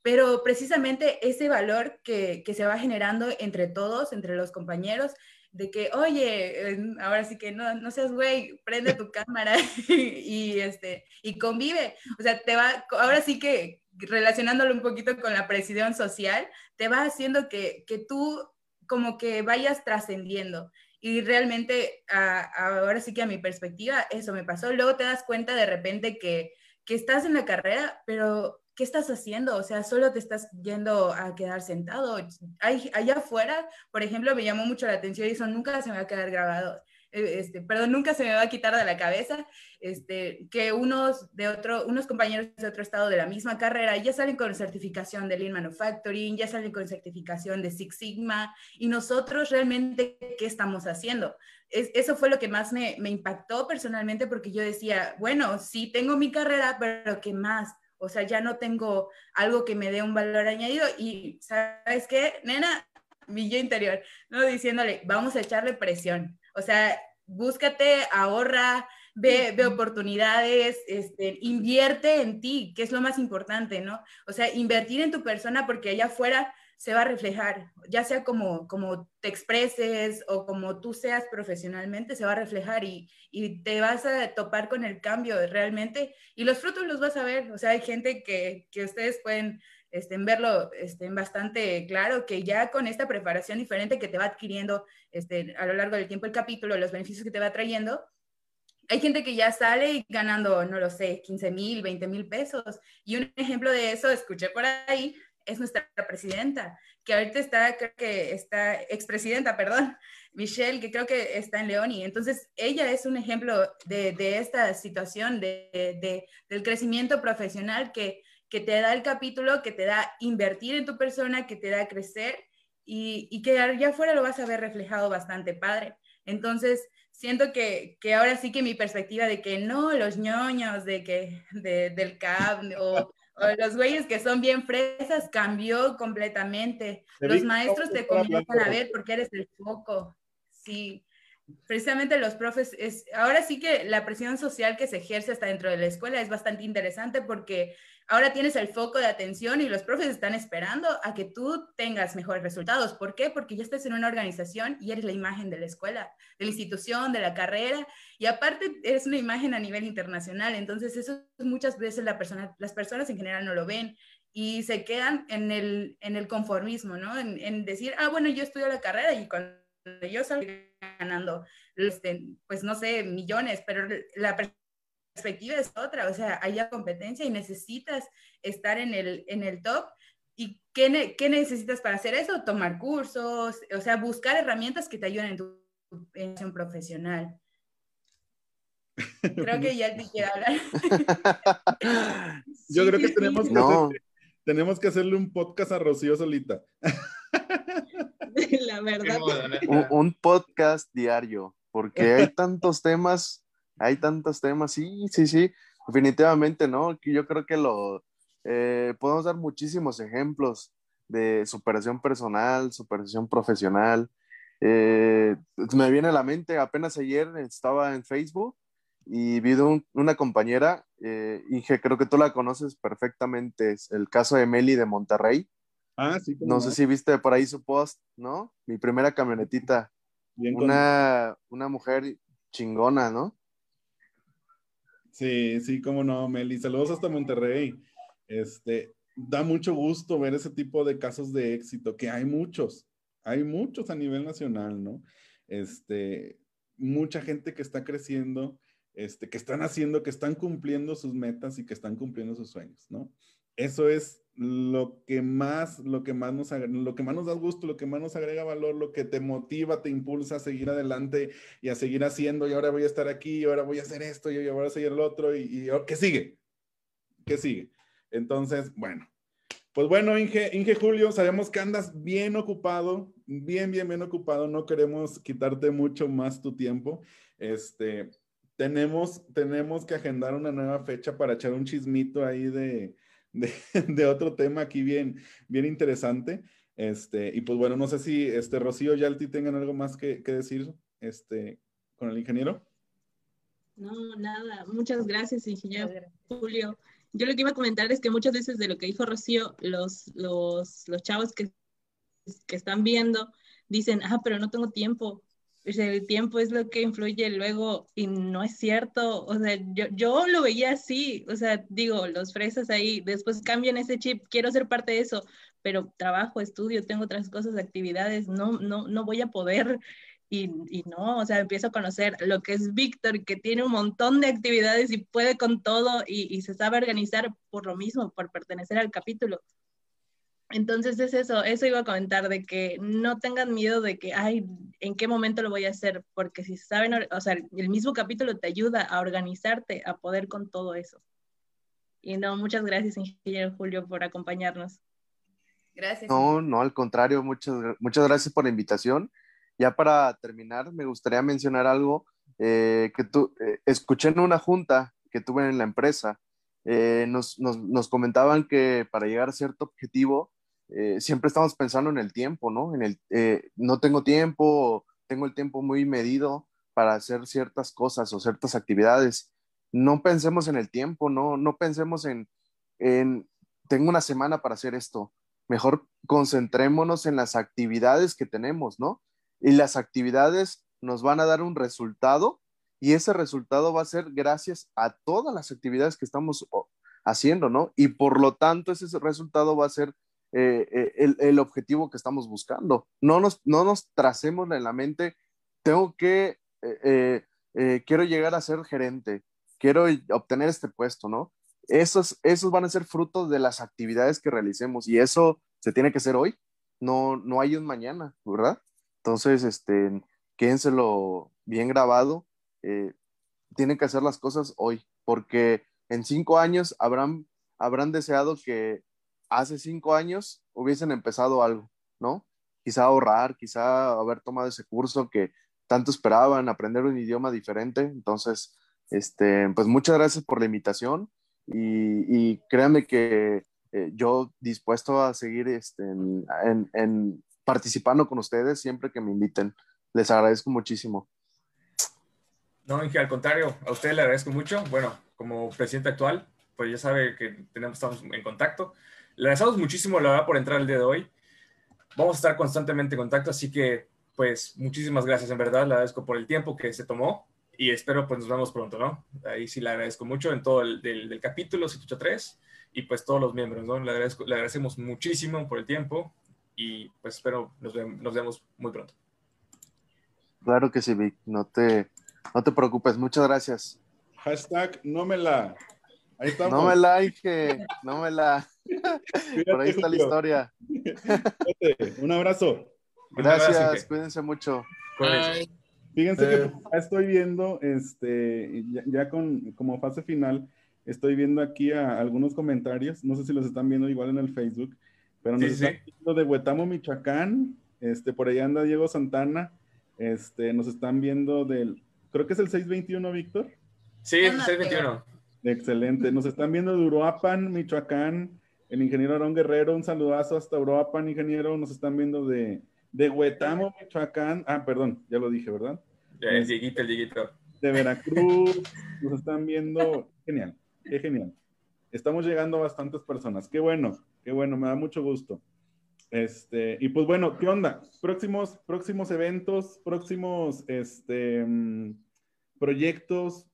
pero precisamente ese valor que, que se va generando entre todos, entre los compañeros, de que, oye, ahora sí que no, no seas güey, prende tu cámara y, este, y convive. O sea, te va, ahora sí que relacionándolo un poquito con la presión social, te va haciendo que, que tú como que vayas trascendiendo. Y realmente, ahora sí que a mi perspectiva, eso me pasó. Luego te das cuenta de repente que, que estás en la carrera, pero ¿qué estás haciendo? O sea, solo te estás yendo a quedar sentado. allá afuera, por ejemplo, me llamó mucho la atención y eso nunca se me va a quedar grabado. Eh, este, perdón, nunca se me va a quitar de la cabeza este, que unos, de otro, unos compañeros de otro estado de la misma carrera ya salen con certificación de Lean Manufacturing, ya salen con certificación de Six Sigma, y nosotros realmente, ¿qué estamos haciendo? eso fue lo que más me, me impactó personalmente porque yo decía, bueno, sí tengo mi carrera, pero ¿qué más? O sea, ya no tengo algo que me dé un valor añadido y, ¿sabes qué? Nena, mi yo interior, no diciéndole, vamos a echarle presión. O sea, búscate, ahorra, ve, ve oportunidades, este, invierte en ti, que es lo más importante, ¿no? O sea, invertir en tu persona porque allá afuera se va a reflejar, ya sea como, como te expreses o como tú seas profesionalmente, se va a reflejar y, y, te vas a topar con el cambio realmente y los frutos los vas a ver. O sea, hay gente que, que ustedes pueden este, verlo este, bastante claro, que ya con esta preparación diferente que te va adquiriendo este, a lo largo del tiempo el capítulo, los beneficios que te va trayendo, hay gente que ya sale ganando, no lo sé, 15 mil, 20 mil pesos. Y un ejemplo de eso, escuché por ahí, es nuestra presidenta, que ahorita está, creo que está, expresidenta, perdón, Michelle, que creo que está en León, y entonces ella es un ejemplo de, de esta situación, de, de, del crecimiento profesional que, que te da el capítulo, que te da invertir en tu persona, que te da crecer, y, y que allá afuera lo vas a ver reflejado bastante padre. Entonces, siento que, que, ahora sí que mi perspectiva de que no, los ñoños de que, de, del CAP o los güeyes que son bien fresas cambió completamente. Los maestros te comienzan a ver porque eres el foco. Sí, precisamente los profes, es, ahora sí que la presión social que se ejerce hasta dentro de la escuela es bastante interesante porque ahora tienes el foco de atención y los profes están esperando a que tú tengas mejores resultados. ¿Por qué? Porque ya estás en una organización y eres la imagen de la escuela, de la institución, de la carrera y aparte eres una imagen a nivel internacional. Entonces eso muchas veces la persona, las personas en general no lo ven y se quedan en el, en el conformismo, ¿no? En, decir, ah, bueno, yo estudio la carrera y cuando yo salgo ganando, este, pues no sé, millones, pero la perspectiva es otra, o sea, haya competencia y necesitas estar en el, en el top. ¿Y qué, qué necesitas para hacer eso? Tomar cursos, o sea, buscar herramientas que te ayuden en tu educación profesional. Creo que ya te quiero hablar. Yo creo que tenemos que, hacerle, tenemos que hacerle un podcast a Rocío solita. La verdad. Un, un, podcast diario, porque hay tantos temas, hay tantos temas, sí, sí, sí, definitivamente, ¿no? Yo creo que lo, eh, podemos dar muchísimos ejemplos de superación personal, superación profesional. Eh, me viene a la mente, apenas ayer estaba en Facebook y vi un, una compañera, eh, Inge, creo que tú la conoces perfectamente, es el caso de Meli de Monterrey. Ah, sí. No sé si viste por ahí su post, ¿no? Mi primera camionetita. una, una mujer chingona, ¿no? Sí, sí, cómo no, Meli. Saludos hasta Monterrey. Este, da mucho gusto ver ese tipo de casos de éxito, que hay muchos, hay muchos a nivel nacional, ¿no? Este, mucha gente que está creciendo, este, que están haciendo, que están cumpliendo sus metas y que están cumpliendo sus sueños, ¿no? Eso es lo que más, lo que más nos, lo que más nos da gusto, lo que más nos agrega valor, lo que te motiva, te impulsa a seguir adelante y a seguir haciendo, y ahora voy a estar aquí, ahora voy a hacer esto, y ahora voy a hacer el otro, y, y ¿qué sigue? ¿Qué sigue? Entonces, bueno, pues bueno, Inge, Inge Julio, sabemos que andas bien ocupado, bien, bien, bien ocupado, no queremos quitarte mucho más tu tiempo. Este, tenemos, tenemos que agendar una nueva fecha para echar un chismito ahí de, de, de otro tema aquí bien, bien interesante. Este, y pues bueno, no sé si este, Rocío y Alti tengan algo más que, que decir este, con el ingeniero. No, nada. Muchas gracias, ingeniero Julio. Yo lo que iba a comentar es que muchas veces de lo que dijo Rocío, los, los, los chavos que, que están viendo dicen, ah, pero no tengo tiempo. El tiempo es lo que influye luego y no es cierto. O sea, yo, yo lo veía así. O sea, digo, los fresas ahí, después cambian ese chip, quiero ser parte de eso, pero trabajo, estudio, tengo otras cosas, actividades, no, no, no voy a poder. Y, y, no, o sea, empiezo a conocer lo que es Víctor, que tiene un montón de actividades y puede con todo y, y, se sabe organizar por lo mismo, por pertenecer al capítulo. Entonces es eso, eso iba a comentar, de que no tengan miedo de que, ay, ¿en qué momento lo voy a hacer? Porque si saben, o sea, el mismo capítulo te ayuda a organizarte, a poder con todo eso. Y no, muchas gracias, ingeniero Julio, por acompañarnos. Gracias. No, no, al contrario, muchas, muchas gracias por la invitación. Ya para terminar, me gustaría mencionar algo eh, que tú, eh, escuché en una junta que tuve en la empresa, eh, nos, nos, nos, comentaban que para llegar a cierto objetivo, siempre estamos pensando en el tiempo, ¿no? En el, no tengo tiempo, tengo el tiempo muy medido para hacer ciertas cosas o ciertas actividades. No pensemos en el tiempo, no, no pensemos en, en, tengo una semana para hacer esto. Mejor concentrémonos en las actividades que tenemos, ¿no? y las actividades nos van a dar un resultado y ese resultado va a ser gracias a todas las actividades que estamos haciendo, ¿no? Y por lo tanto ese resultado va a ser eh, eh, el, objetivo que estamos buscando. No nos, no nos tracemos en la mente, tengo que, eh, quiero llegar a ser gerente, quiero obtener este puesto, ¿no? Esos, esos van a ser frutos de las actividades que realicemos y eso se tiene que hacer hoy, no, no hay un mañana, ¿verdad? Entonces, este, quédenselo bien grabado. Tienen que hacer las cosas hoy, porque en cinco años habrán, habrán deseado que hace cinco años hubiesen empezado algo, ¿no? Quizá ahorrar, quizá haber tomado ese curso que tanto esperaban, aprender un idioma diferente. Entonces, este, pues muchas gracias por la invitación y, y créanme que eh, yo dispuesto a seguir este, en, en, en participando con ustedes siempre que me inviten. Les agradezco muchísimo. No, Inge, al contrario, a usted le agradezco mucho. Bueno, como presidente actual, pues ya sabe que tenemos, estamos en contacto. Le agradecemos muchísimo, la verdad, por entrar el día de hoy. Vamos a estar constantemente en contacto, así que, pues, muchísimas gracias, en verdad. Le agradezco por el tiempo que se tomó y espero, pues, nos vemos pronto, ¿no? Ahí sí le agradezco mucho en todo el del, del capítulo 783 y, pues, todos los miembros, ¿no? Le, agradezco, le agradecemos muchísimo por el tiempo y pues espero nos, ve nos vemos muy pronto. Claro que sí, Vic, no te, no te preocupes, muchas gracias. Hashtag no me la. Ahí estamos. No me la, dije, no me la. Por ahí está la historia. Un abrazo. Gracias, cuídense mucho. Bye. Fíjense que ya estoy viendo, este, ya, ya, con como fase final, estoy viendo aquí a algunos comentarios, no sé si los están viendo igual en el Facebook, pero nos sí, están sí. viendo de Huetamo, Michoacán. Este, por ahí anda Diego Santana. Este, nos están viendo del, creo que es el 621, Víctor. Sí, es el 621. Excelente. Nos están viendo de Uruapan, Michoacán. El ingeniero Aarón Guerrero, un saludazo hasta Uruapan, ingeniero. Nos están viendo de, de Huetamo, Michoacán. Ah, perdón, ya lo dije, ¿verdad? El Dieguito, el Dieguito. De Veracruz. nos están viendo. Genial, qué genial. Estamos llegando a bastantes personas. Qué bueno. Qué bueno, me da mucho gusto. Este, y pues bueno, ¿qué onda? Próximos, próximos eventos, próximos este, mm, proyectos,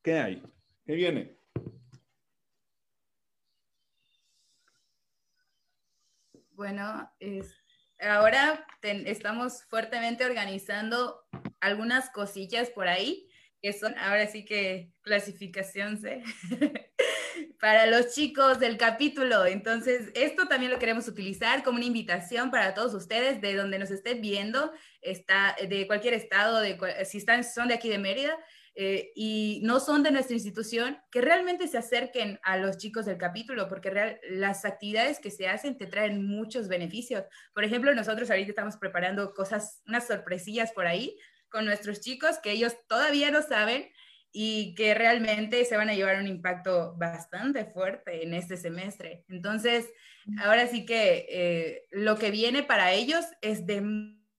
¿qué hay? ¿Qué viene? Bueno, es, ahora ten, estamos fuertemente organizando algunas cosillas por ahí, que son ahora sí que clasificación C. para los chicos del capítulo. Entonces, esto también lo queremos utilizar como una invitación para todos ustedes de donde nos estén viendo, está, de cualquier estado, de, si están, son de aquí de Mérida. Eh, y no son de nuestra institución, que realmente se acerquen a los chicos del capítulo, porque real, las actividades que se hacen te traen muchos beneficios. Por ejemplo, nosotros ahorita estamos preparando cosas, unas sorpresillas por ahí con nuestros chicos que ellos todavía no saben y que realmente se van a llevar un impacto bastante fuerte en este semestre. Entonces, ahora sí que eh, lo que viene para ellos es de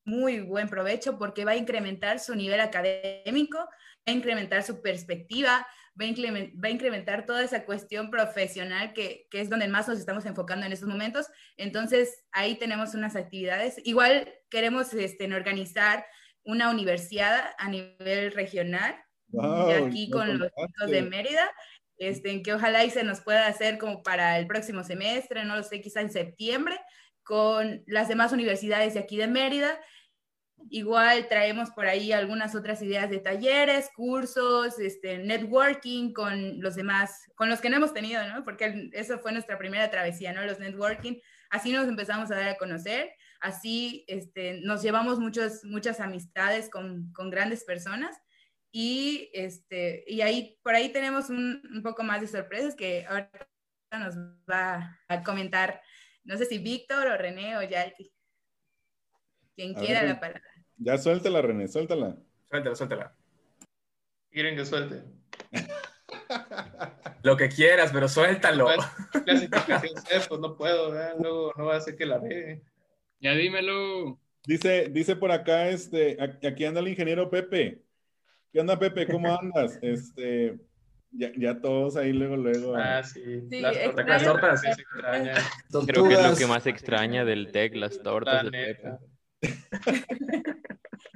muy buen provecho porque va a incrementar su nivel académico, a incrementar su perspectiva, va a, incrementar, toda esa cuestión profesional que, que, es donde más nos estamos enfocando en estos momentos. Entonces, ahí tenemos unas actividades. Igual queremos este, organizar una universidad a nivel regional, aquí con los chicos de Mérida, este, en que ojalá y se nos pueda hacer como para el próximo semestre, no lo sé, quizá en septiembre, con las demás universidades de aquí de Mérida Igual traemos por ahí algunas otras ideas de talleres, cursos, este, networking con los demás, con los que no hemos tenido, ¿no? Porque eso fue nuestra primera travesía, ¿no? Los networking. Así nos empezamos a dar a conocer, así este, nos llevamos muchos, muchas amistades con, con grandes personas y, este, y ahí, por ahí tenemos un, un poco más de sorpresas que ahorita nos va a comentar, no sé si Víctor o René o Yalti. Quien quiera la palabra. Ya suéltala, René, suéltala. Suéltala, suéltala. Quieren que suelte. Lo que quieras, pero suéltalo. Clasificación pues no puedo, luego no va a hacer que la ve. Ya dímelo. Dice, dice por acá, este, aquí anda el ingeniero Pepe. ¿Qué onda, Pepe? ¿Cómo andas? Este, ya, ya todos ahí luego, luego. Ah, sí. sí las, tortas. Sí, Creo que es lo que más extraña del TEC, las tortas de Pepe.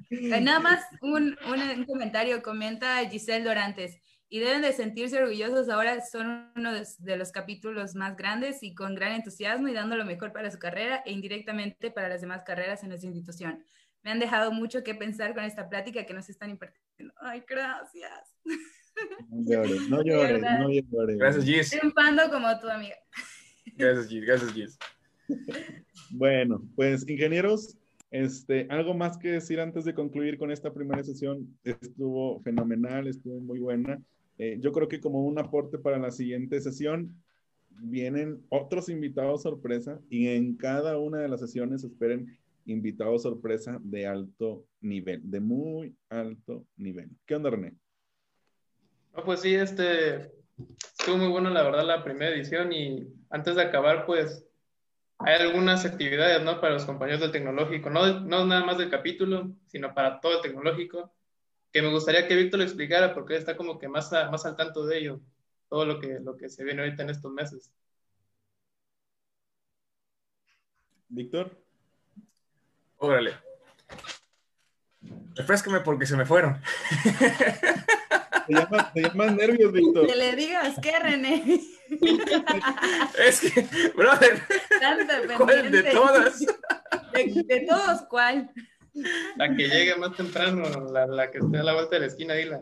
Nada más un, un, comentario, comenta Giselle Dorantes. Y deben de sentirse orgullosos ahora, son uno de los capítulos más grandes y con gran entusiasmo y dando lo mejor para su carrera e indirectamente para las demás carreras en nuestra institución. Me han dejado mucho que pensar con esta plática que nos están impartiendo. Ay, gracias. No llores, no llores, no llores. Gracias, Gis. Triunfando como tu amiga. Gracias, Gis. Gracias, Gis. Bueno, pues ingenieros, este, algo más que decir antes de concluir con esta primera sesión. Estuvo fenomenal, estuvo muy buena. Eh, yo creo que como un aporte para la siguiente sesión, vienen otros invitados sorpresa y en cada una de las sesiones esperen invitados sorpresa de alto nivel, de muy alto nivel. ¿Qué onda, René? No, pues sí, este, estuvo muy bueno la verdad la primera edición y antes de acabar, pues hay algunas actividades, ¿no? Para los compañeros del tecnológico, no, no nada más del capítulo, sino para todo el tecnológico, que me gustaría que Víctor lo explicara porque él está como que más, más al tanto de ello, todo lo que, lo que se viene ahorita en estos meses. Víctor. Órale. Refrescame porque se me fueron. Te llaman, llaman nervios, Víctor. Que le digas que René. es que, brother. ¿Cuál de todas? De, de, todos, ¿cuál? La que llegue más temprano, la, la que esté a la vuelta de la esquina, dila.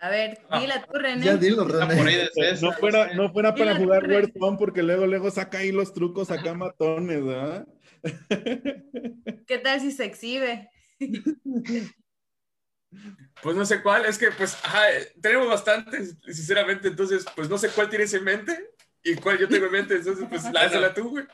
A ver, Ah. dila tú, René. Ya dilo, René. No fuera, no fuera para jugar. Warzone porque luego, luego saca ahí los trucos acá matones, ¿verdad? ¿Qué tal si se exhibe? Pues no sé cuál, es que pues ajá, tenemos bastantes, sinceramente, entonces pues no sé cuál tienes en mente y cuál yo tengo en mente, entonces pues lánzala tú, güey.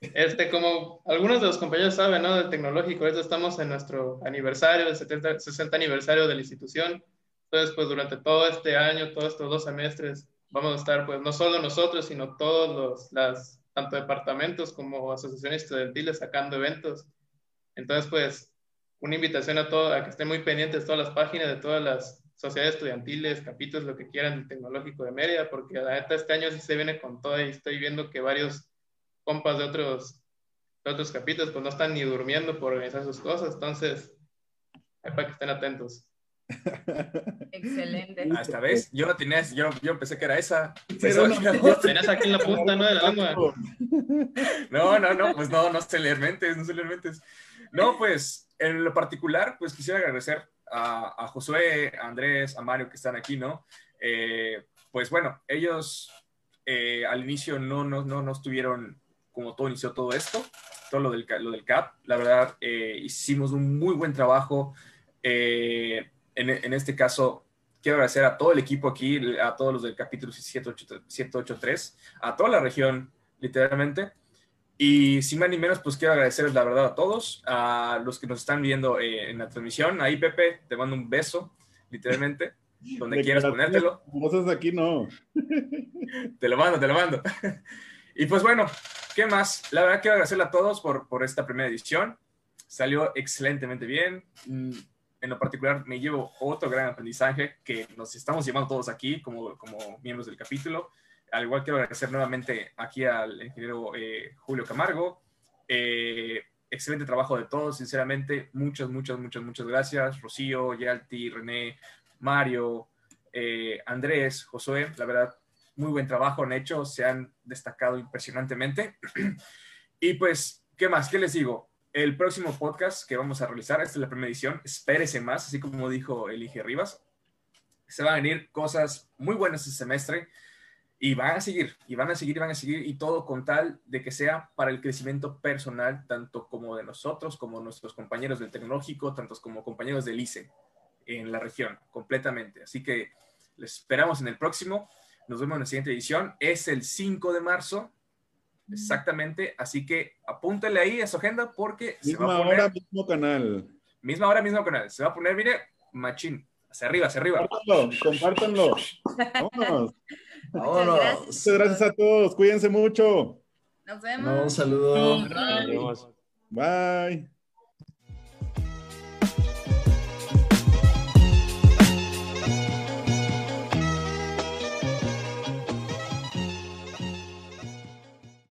Este, como algunos de los compañeros saben, ¿no? Del tecnológico, ahorita estamos en nuestro aniversario, el 70, 60 aniversario de la institución. Entonces, pues durante todo este año, todos estos dos semestres, vamos a estar, pues no solo nosotros, sino todos los, las, tanto departamentos como asociaciones estudiantiles sacando eventos. Entonces, pues, una invitación a todos, a que estén muy pendientes de todas las páginas de todas las sociedades estudiantiles, capítulos, lo que quieran del Tecnológico de Mérida, porque la neta este año sí se viene con todo y estoy viendo que varios compas de otros, de otros capítulos pues no están ni durmiendo por organizar sus cosas, entonces, ahí para que estén atentos. Excelente. Hasta ves, yo no tenía, yo, yo pensé que era esa. Pero no. Tenías aquí en la punta, ¿no? De la lengua. No, no, no, pues no, no sé leer mentes, no sé leer mentes. No, pues en lo particular, pues quisiera agradecer a, a Josué, a Andrés, a Mario que están aquí, ¿no? Eh, pues bueno, ellos eh, al inicio no, no, no, no estuvieron como todo inició todo esto, todo lo del, lo del CAP. La verdad, eh, hicimos un muy buen trabajo. En, en este caso, quiero agradecer a todo el equipo aquí, a todos los del capítulo 783, a toda la región, literalmente. Y sin más ni menos, pues quiero agradecerles la verdad a todos, a los que nos están viendo eh, en la transmisión. Ahí, Pepe, te mando un beso, literalmente, donde quieras ponértelo. Cosas aquí no. Te lo mando, te lo mando. Y pues bueno, ¿qué más? La verdad quiero agradecerle a todos por, por esta primera edición. Salió excelentemente bien. Mm, En lo particular, me llevo otro gran aprendizaje que nos estamos llevando todos aquí como, como miembros del capítulo. Al igual quiero agradecer nuevamente aquí al ingeniero eh, Julio Camargo. Eh, excelente trabajo de todos, sinceramente. Muchas, muchas, muchas, muchas gracias. Rocío, Yalti, René, Mario, eh, Andrés, Josué. La verdad, muy buen trabajo han hecho, se han destacado impresionantemente. y pues, ¿qué más? ¿Qué les digo? El próximo podcast que vamos a realizar, esta es la primera edición, espérese más, así como dijo Elige Rivas. Se van a venir cosas muy buenas este semestre y van a seguir, y van a seguir, y van a seguir, y todo con tal de que sea para el crecimiento personal, tanto como de nosotros, como nuestros compañeros del tecnológico, tantos como compañeros del ICE en la región, completamente. Así que les esperamos en el próximo. Nos vemos en la siguiente edición. Es el 5 de marzo. Exactamente. Así que apúntale ahí a su agenda porque se va Misma a poner. hora, mismo canal. Misma hora, mismo canal. Se va a poner, mire, machín. Hacia arriba, hacia arriba. Compártanlo, compártanlo. Vámonos. Vámonos. Muchas gracias a todos. Cuídense mucho. Nos vemos. No, un saludo. Nos vemos. Bye.